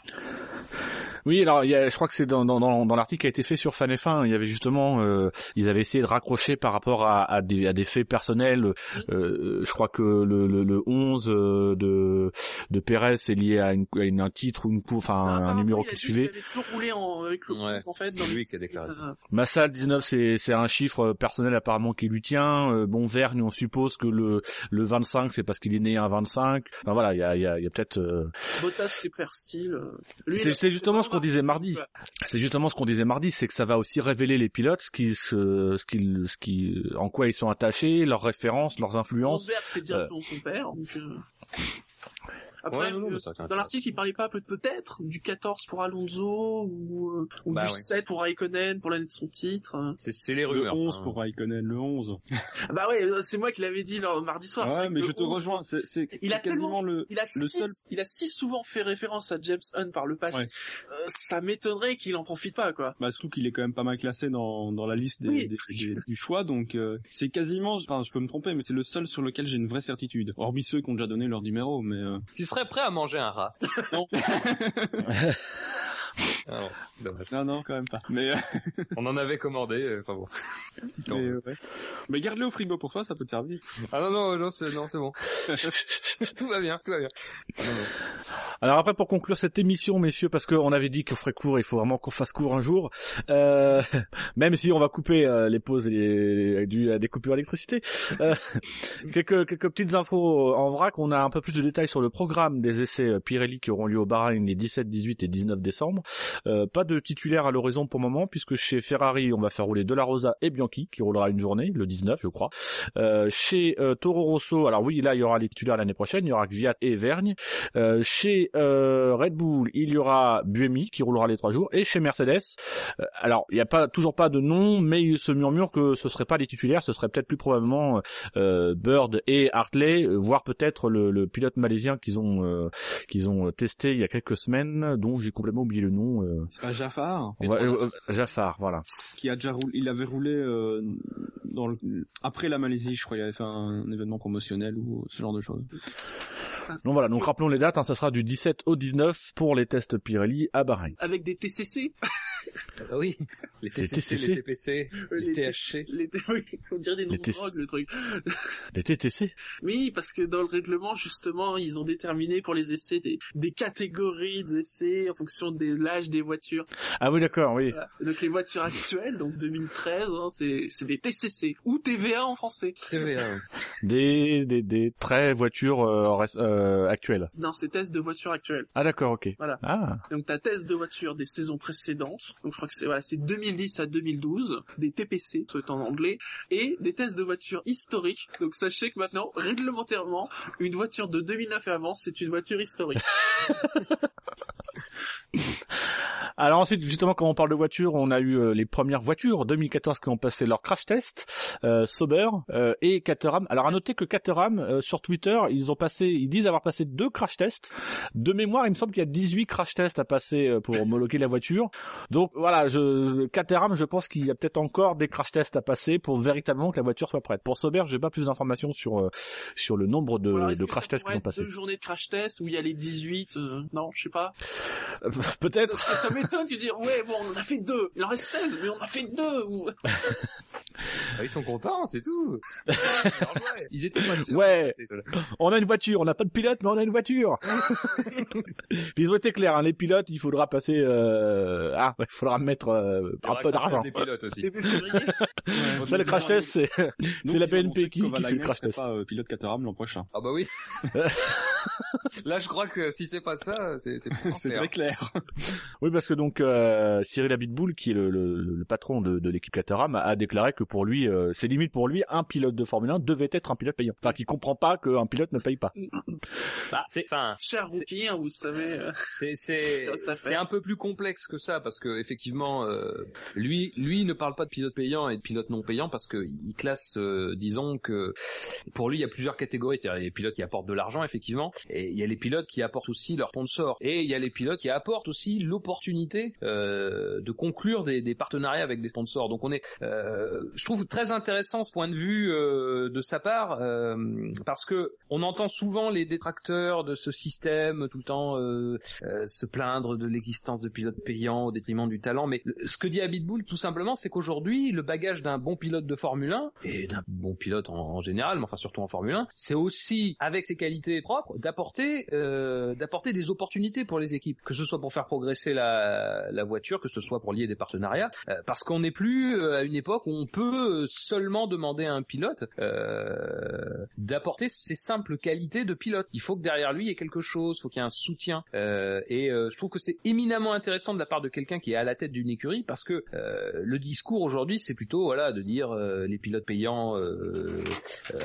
Oui alors il y a, je crois que c'est dans dans dans, dans l'article qui a été fait sur Fan F1 il y avait justement euh, ils avaient essayé de raccrocher par rapport à, à des à des faits personnels euh, je crois que le le, le 11 euh, de de Perez est lié à, une, à une- un titre ou une cou- enfin un Apparemment, numéro il a qui suivait avait toujours roulé en, avec le Ouais, en fait, dans c'est lui les- qui a déclaré ça. Euh, Massa 19 c'est c'est un chiffre personnel apparemment qui lui tient. Euh, bon Vergne on suppose que le le 25 c'est parce qu'il est né un 25. Enfin voilà il y a il y a, il y a peut-être euh, Bottas, c'est faire style. euh. Lui, C'est- il a- c'est justement ce qu'on disait mardi. c'est justement ce qu'on disait mardi c'est que ça va aussi révéler les pilotes ce qui ce, ce qui ce qui en quoi ils sont attachés leurs références leurs influences. Rosberg, c'est directement son père, donc, Après, Ouais, non, non, euh, dans l'article, il parlait pas peut- peut-être du 14 pour Alonso ou, euh, ou Bah du ouais. 7 pour Raikkonen pour l'année de son titre. C'est, les Le rumeurs. 11 hein. pour Raikkonen, le 11. Bah ouais, euh, c'est moi qui l'avais dit le mardi soir. Ouais, mais je le te 11, rejoins. C'est, c'est, Il a c'est quasiment le, Il a, le si, seul. il a si souvent fait référence à James Hunt par le passé. Ouais. Euh, ça m'étonnerait qu'il en profite pas, quoi. Bah, surtout qu'il est quand même pas mal classé dans, dans la liste des, Oui. des- des- du choix, donc euh, c'est quasiment, enfin je peux me tromper, mais c'est le seul sur lequel j'ai une vraie certitude. Hormis ceux qui ont déjà donné leur numéro, mais euh, serais prêt à manger un rat Non. Ah non, dommage. non non quand même pas. Mais, euh, On en avait commandé, euh, enfin bon. mais, euh, ouais. mais garde-le au frigo pour toi, ça peut te servir. Ah non, non, non, c'est, non, c'est bon. tout va bien, tout va bien. Ah, non, non. Alors après pour conclure cette émission messieurs parce qu'on avait dit qu'on ferait court, il faut vraiment qu'on fasse court un jour. Euh, même si on va couper euh, les pauses et les, du, des coupures d'électricité. Euh, quelques quelques petites infos en vrac, on a un peu plus de détails sur le programme des essais Pirelli qui auront lieu au Bahreïn les 17, 18 et 19 décembre. Euh, pas de titulaire à l'horizon pour le moment puisque chez Ferrari on va faire rouler De La Rosa et Bianchi qui roulera une journée le 19 je crois. Euh, chez euh, Toro Rosso, alors oui là il y aura les titulaires l'année prochaine, il y aura Gviat et Vergne. Euh, chez Red Bull, il y aura Buemi qui roulera les trois jours, et chez Mercedes, alors il n'y a pas toujours pas de nom, mais il se murmure que ce serait pas les titulaires, ce serait peut-être plus probablement Bird et Hartley, voire peut-être le, le pilote malaisien qu'ils ont qu'ils ont testé il y a quelques semaines, dont j'ai complètement oublié le nom. Euh, C'est pas Jafar on va- euh, euh, Jaffar, voilà. qui a déjà roulé, il avait roulé euh, dans le, après la Malaisie, je crois, il avait fait un, événement promotionnel ou ce genre de choses. Donc voilà, donc rappelons les dates, hein, ça sera du 17 au 19 pour les tests Pirelli à Bahreïn. Avec des TCC, Ah oui. Les Les TCC, TCC. les TPC, les Les THC. les, oui, on dirait des noms Les de drogue, le truc. Les TTC Oui, parce que dans le règlement, justement, ils ont déterminé pour les essais des, des catégories d'essais en fonction de l'âge des voitures. Ah oui d'accord, oui. Voilà. Donc les voitures actuelles, donc 2013, hein, c'est c'est des TCC ou TVA en français. TVA. Des, des, des traits voitures euh, euh, actuelles. Non, c'est tests de voitures actuelles. Ah d'accord, ok. Voilà. Ah, Donc t'as test de voitures des saisons précédentes. Donc je crois que c'est voilà, c'est 2010 à 2012, des TPC, soit en anglais, et des tests de voitures historiques. Donc sachez que maintenant, réglementairement, une voiture de 2009 et avant, c'est une voiture historique. Alors ensuite, justement, quand on parle de voitures, on a eu euh, les premières voitures 2014 qui ont passé leur crash test, euh, Sauber euh, et Caterham. Alors à noter que Caterham, euh, sur Twitter, ils ont passé, ils disent avoir passé deux crash tests. De mémoire, il me semble qu'il y a 18 crash tests à passer euh, pour homologuer la voiture. Donc voilà, je, Caterham, je pense qu'il y a peut-être encore des crash tests à passer pour véritablement que la voiture soit prête. Pour Sauber, j'ai pas plus d'informations sur euh, sur le nombre de, de crash tests qu'ils ont passé. Deux journées de crash test où il y a les 18, euh, non, je sais pas. peut-être. Ça, ça m'étonne de dire, ouais, bon, on en a fait deux. Il en reste 16, mais on en a fait deux. Ou... Ah, ils sont contents, c'est tout. Ils étaient pas sûrs. Ouais. On a une voiture, on n'a pas de pilote, mais on a une voiture. Puis ils ont été clairs, hein, les pilotes, il faudra passer, euh... ah, il faudra mettre euh, un peu d'argent. Des pilotes aussi. Début février. Ça, le crash test, c'est c'est la PNP qui, qui fait le crash test. pas euh, pilote Caterham l'an prochain. Ah bah oui. Là, je crois que si c'est pas ça, c'est c'est très clair. Oui, parce que donc euh, Cyril Abitboul, qui est le, le, le patron de, de l'équipe Caterham, a, déclaré que pour lui, euh, c'est limite pour lui, un pilote de Formule 1 devait être un pilote payant. Enfin, qui comprend pas qu'un pilote ne paye pas. Bah, c'est, enfin, Cher rookie, hein, vous savez. euh, c'est c'est c'est un peu plus complexe que ça parce que effectivement euh, lui lui ne parle pas de pilote payant et de pilote non payant parce que il classe euh, disons que pour lui il y a plusieurs catégories il y a les pilotes qui apportent de l'argent effectivement et il y a les pilotes qui apportent aussi leur sponsor et il y a les pilotes qui apportent aussi l'opportunité euh, de conclure des, des partenariats avec des sponsors donc on est euh, je trouve très intéressant ce point de vue euh, de sa part euh, parce que on entend souvent les détracteurs de ce système tout le temps euh, euh, se plaindre de l'existence de pilotes payants au détriment du talent. Mais ce que dit Abitbull, tout simplement, c'est qu'aujourd'hui, le bagage d'un bon pilote de Formule 1, et d'un bon pilote en, en général, mais enfin surtout en Formule 1, c'est aussi, avec ses qualités propres, d'apporter euh, d'apporter des opportunités pour les équipes, que ce soit pour faire progresser la, la voiture, que ce soit pour lier des partenariats, euh, parce qu'on n'est plus euh, à une époque où on peut seulement demander à un pilote euh, d'apporter ses simples qualités de pilote. Il faut que derrière lui il y ait quelque chose, faut qu'il y ait un soutien. Euh, et je trouve que c'est éminemment intéressant de la part de quelqu'un qui est à la tête d'une écurie parce que le discours aujourd'hui c'est plutôt voilà de dire les pilotes payants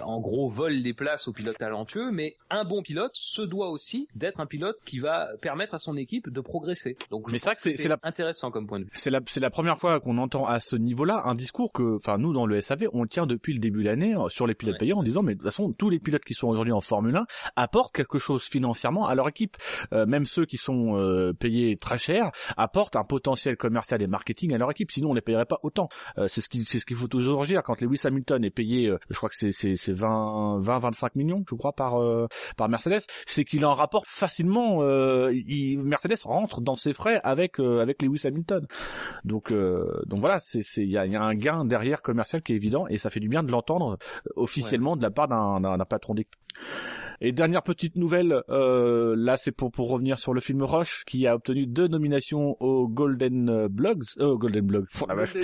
en gros volent des places aux pilotes talentueux, mais un bon pilote se doit aussi d'être un pilote qui va permettre à son équipe de progresser. Donc je Mais pense que c'est- la- intéressant comme point de vue. C'est la, première fois qu'on entend à ce niveau-là un discours que, enfin, nous, dans le SAV, on le tient depuis le début de l'année euh, sur les pilotes Ouais. payants en disant, mais de toute façon, tous les pilotes qui sont aujourd'hui en Formule 1 apportent quelque chose financièrement à leur équipe. Euh, même ceux qui sont euh, payés très cher apportent un potentiel commercial et marketing à leur équipe. Sinon, on les payerait pas autant. Euh, c'est ce qui, c'est ce qu'il faut toujours dire. Quand Lewis Hamilton est payé, euh, je crois que c'est, c'est, c'est 20, 20, 25 millions, je crois, par, euh, par Mercedes, c'est qu'il en rapporte facilement, euh, il- Mercedes rentre dans ses frais avec, euh, avec Lewis Hamilton. Donc, euh, donc voilà, c'est, c'est, il y a, y a un gain derrière commercial qui est évident et ça fait du bien de l'entendre officiellement de la part d'un patron d'équipe. Et dernière petite nouvelle, euh, là c'est pour pour revenir sur le film Rush qui a obtenu deux nominations aux Golden Blogs, euh, Golden Blogs, oh la vache,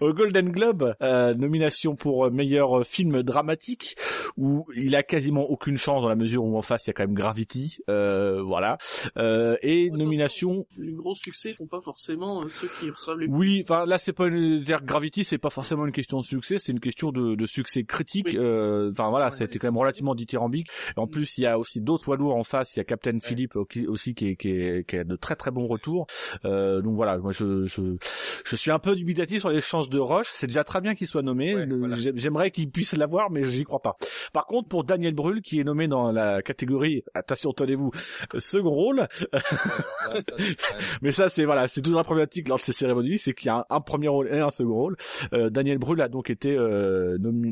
au Golden Globe, euh, nomination pour meilleur film dramatique où il a quasiment aucune chance dans la mesure où en face il y a quand même Gravity, euh, voilà, euh, et Attention. nomination Les gros succès font pas forcément euh, ceux qui reçoivent les oui, enfin là c'est pas une dire Gravity, c'est pas forcément une question de succès, c'est une question de, de succès critique Oui. euh, Enfin voilà, c'était quand même relativement dithyrambique. Et en plus, il y a aussi d'autres poids lourds en face. Il y a Captain Philippe qui- aussi qui, est, qui, est, qui a de très très bons retours. Euh, donc voilà, moi je, je je suis un peu dubitatif sur les chances de Roche. C'est déjà très bien qu'il soit nommé. Ouais, voilà. J'aimerais qu'il puisse l'avoir, mais j'y crois pas. Par contre, pour Daniel Brühl, qui est nommé dans la catégorie, attention, tenez-vous, second rôle, mais ça, c'est voilà, c'est toujours la problématique lors de ces cérémonies, c'est qu'il y a un, un premier rôle et un second rôle. Euh, Daniel Brühl a donc été euh, nomi-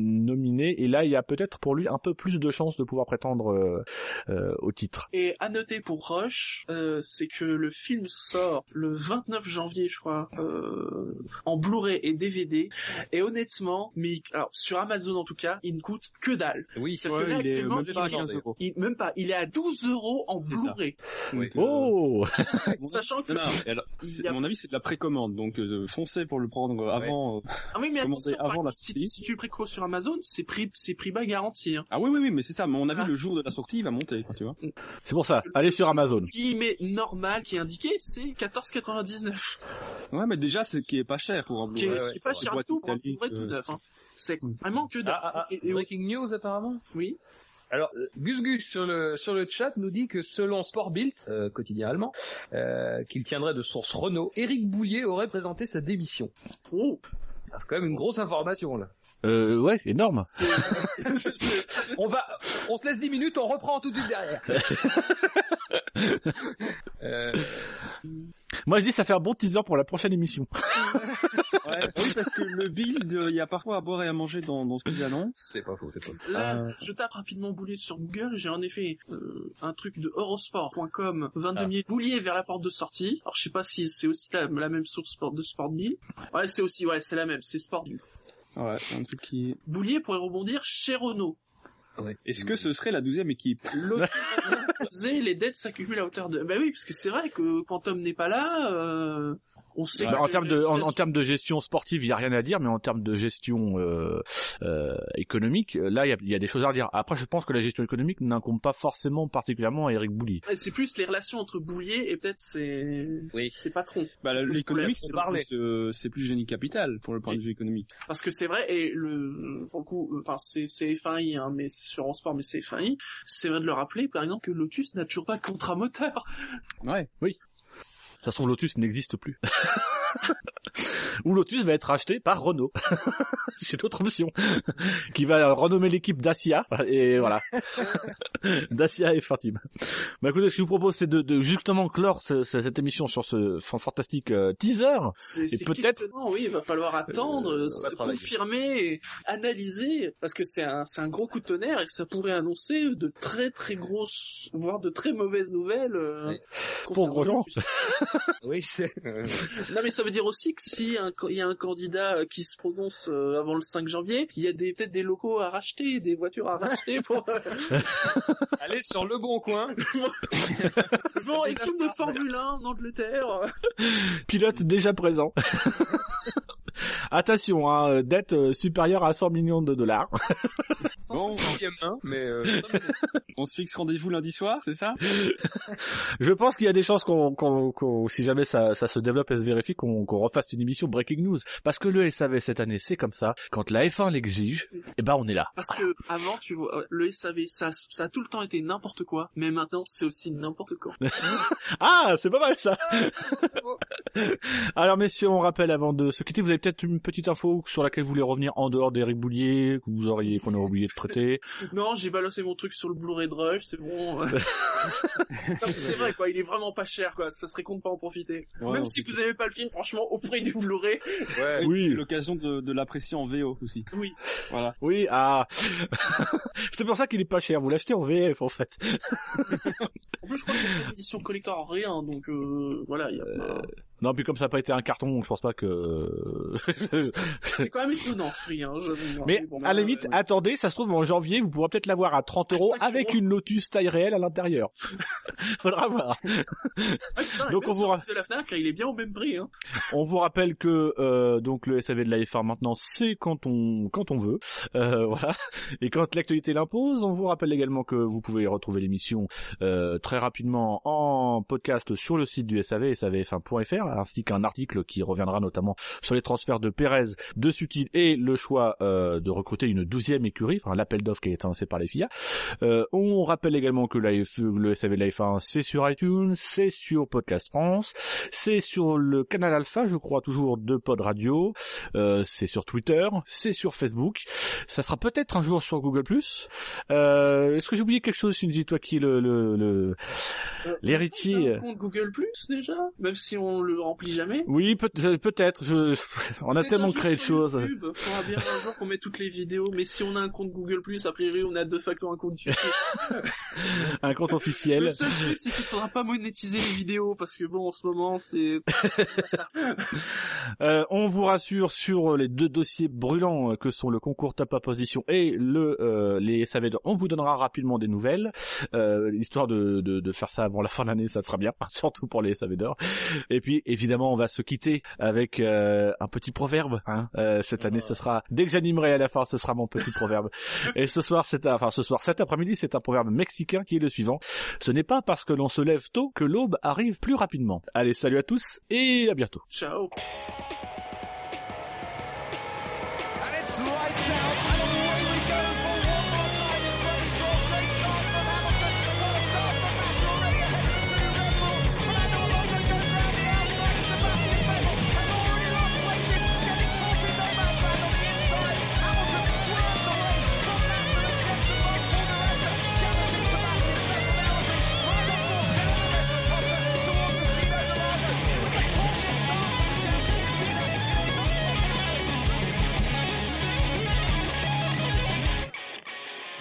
et là, il y a peut-être pour lui un peu plus de chances de pouvoir prétendre euh, euh, au titre. Et à noter pour Rush, euh, c'est que le film sort le 29 janvier, je crois, euh, en Blu-ray et DVD. Et honnêtement, mais alors sur Amazon en tout cas, il ne coûte que dalle. Oui, C'est Ouais, que là, il est même pas à il est- 15 euros. il- même pas, il est à 12 euros en. Blu-ray. Oui. Oh Sachant que Non, non, alors, a- à mon avis, c'est de la précommande, donc euh, foncez pour le prendre avant. euh, ah oui, mais attention, avant la si, si tu le préco sur Amazon, c'est prix, c'est prix bas garanti. Hein. Ah oui, oui, oui, mais c'est ça. Mon avis, Ah. le jour de la sortie, il va monter, tu vois. C'est pour ça, allez sur Amazon. Guillemets normal qui est indiqué, c'est 14,99. Ouais, mais déjà, c'est qui est pas cher pour un Ce qui est, Blu-ray. ouais, qui est pas c'est cher tout pour un Italique, Blu-ray tout euh, neuf. Hein. C'est vraiment que dalle. Ah, ah, ah, Et- et- breaking news apparemment? oui. Alors, euh, Gus Gus sur le sur le chat nous dit que selon Sport Bild, euh, quotidien allemand, euh, qu'il tiendrait de source Renault, Éric Boulier aurait présenté sa démission. Oh. C'est quand même une grosse information là. Euh, ouais, énorme. On va, on se laisse 10 minutes, on reprend tout de suite derrière. euh, Moi, je dis ça fait un bon teaser pour la prochaine émission. Ouais, oui, parce que le build, il y a parfois à boire et à manger dans, dans ce qu'ils annoncent. c'est pas faux, c'est pas faux. Là, Euh. je tape rapidement Boulier sur Google, j'ai en effet euh, un truc de Eurosport.com, 22 Ah. 000 Boulier vers la porte de sortie. Alors je sais pas si c'est aussi la, la même source sport de Sport 1000. Ouais, c'est aussi, ouais, c'est la même, c'est Sport 1000. Ouais, un truc qui. Boulier pourrait rebondir chez Renault. Ouais. Est-ce que ce serait la douzième équipe? Les dettes s'accumulent à hauteur de... Bah oui, parce que c'est vrai que quand Tom n'est pas là, euh, on sait Bah, en termes de en, en termes de gestion sportive, il y a rien à dire, mais en termes de gestion euh, euh, économique, là, il y a, il y a des choses à dire. Après, je pense que la gestion économique n'incombe pas forcément particulièrement à Eric Boulier. C'est plus les relations entre Boulier et peut-être ses, Oui. ses patrons. Bah, l'économique, c'est plus, euh, c'est plus génie capital pour le point de vue économique. Parce que c'est vrai, et le, pour le coup, enfin, c'est, c'est F1i, hein, mais c'est sur Eurosport, mais c'est F1i. C'est vrai de le rappeler, par exemple, que Lotus n'a toujours pas de contrat moteur. Ouais. Ça se trouve, Lotus n'existe plus. Ou Lotus va être racheté par Renault. C'est l'autre option. Qui va renommer l'équipe Dacia. Et voilà. Dacia et Team. Bah écoutez, ce que je vous propose, c'est de, de justement clore ce- ce- cette émission sur ce fan- fantastique euh, teaser. C'est, c'est peut-être- oui, il va falloir attendre, Euh, se travailler. confirmer, et analyser, parce que c'est un, gros coup de tonnerre et ça pourrait annoncer de très très grosses, voire de très mauvaises nouvelles. euh, Oui. Pour Grosjean. Lotus. Oui, c'est. euh, Non mais ça veut dire aussi que si il y a un candidat euh, qui se prononce euh, avant le 5 janvier, il y a des peut-être des locaux à racheter, des voitures à racheter pour euh, Allez sur le bon coin. bon équipe de Formule 1 en Angleterre. Pilote déjà présent. Attention, hein, dette supérieure à 100 millions de dollars. Bon, mais euh, on se fixe rendez-vous lundi soir, c'est ça? Je pense qu'il y a des chances qu'on, qu'on, qu'on- si jamais ça, ça se développe et se vérifie, qu'on, qu'on refasse une émission Breaking News. Parce que le SAV cette année, c'est comme ça. Quand la F1 l'exige, eh ben on est là. Parce que avant tu vois euh, le SAV ça ça a tout le temps été n'importe quoi, mais maintenant c'est aussi n'importe quoi. Ah, c'est pas mal ça. Alors messieurs, on rappelle avant de se quitter, vous avez peut-être une petite info sur laquelle vous voulez revenir en dehors d'Eric Boulier, que vous auriez qu'on aurait oublié Non, j'ai balancé mon truc sur le Blu-ray de Rush, c'est bon. C'est vrai quoi, il est vraiment pas cher quoi, ça serait con de pas en profiter. Ouais, Même si vous avez pas le film, franchement, au prix du Blu-ray, ouais. Oui. C'est l'occasion de, de l'apprécier en VO aussi. oui. Voilà. Oui, ah. c'est pour ça qu'il est pas cher. Vous l'achetez en VF en fait. En plus, je crois qu'il y a une édition collector en rien, donc euh, voilà, il y a pas- Non, puis comme ça n'a pas été un carton, je pense pas que. c'est quand même étonnant ce prix. Hein. Mais Bon, à la euh, limite, attendez, ça se trouve en janvier, vous pourrez peut-être l'avoir à 30 euros 5 avec euros. une Lotus taille réelle à l'intérieur. Faudra voir. Ah, putain, donc on vous le site de la Fnac, il est bien au même prix. Hein. On vous rappelle que euh, donc le SAV de la F1 maintenant, c'est quand on quand on veut, euh, voilà. Et quand l'actualité l'impose, on vous rappelle également que vous pouvez retrouver l'émission euh, très rapidement en podcast sur le site du SAV, savf1.fr, ainsi qu'un article qui reviendra notamment sur les transferts de Pérez, de Sutil et le choix euh, de recruter une douzième écurie, enfin l'appel d'offres qui est lancé par les FIA. Euh, on rappelle également que la F- le SAV de la F1 c'est sur iTunes, c'est sur Podcast France, c'est sur le canal Alpha, je crois toujours de Pod Radio, euh, c'est sur Twitter, c'est sur Facebook, ça sera peut-être un jour sur Google+. Euh, Est-ce que j'ai oublié quelque chose, Shinji, toi qui est le, le, le- Euh, l'héritier a compte Google Plus déjà, même si on le remplit jamais? Oui, euh, peut-être. Je... On a tellement créé de choses. YouTube, faudra bien un jour qu'on met toutes les vidéos, mais si on a un compte Google Plus, a priori on a de facto un compte YouTube. Un compte officiel. Le seul truc c'est qu'il faudra pas monétiser les vidéos parce que bon en ce moment c'est Euh, on vous rassure sur les deux dossiers brûlants que sont le concours Top à Position et le euh, les SAV. On vous donnera rapidement des nouvelles, euh, histoire de, de, de faire ça avant la fin de l'année, ça sera bien, surtout pour les SAV. Et puis évidemment, on va se quitter avec euh, un petit proverbe. Hein. Euh, cette année, ce sera dès que j'animerai à la fin, ce sera mon petit proverbe. Et ce soir, c'est un- enfin ce soir, cet après-midi, c'est un proverbe mexicain qui est le suivant ce n'est pas parce que l'on se lève tôt que l'aube arrive plus rapidement. Allez, salut à tous et à bientôt. ciao. And it's lights out.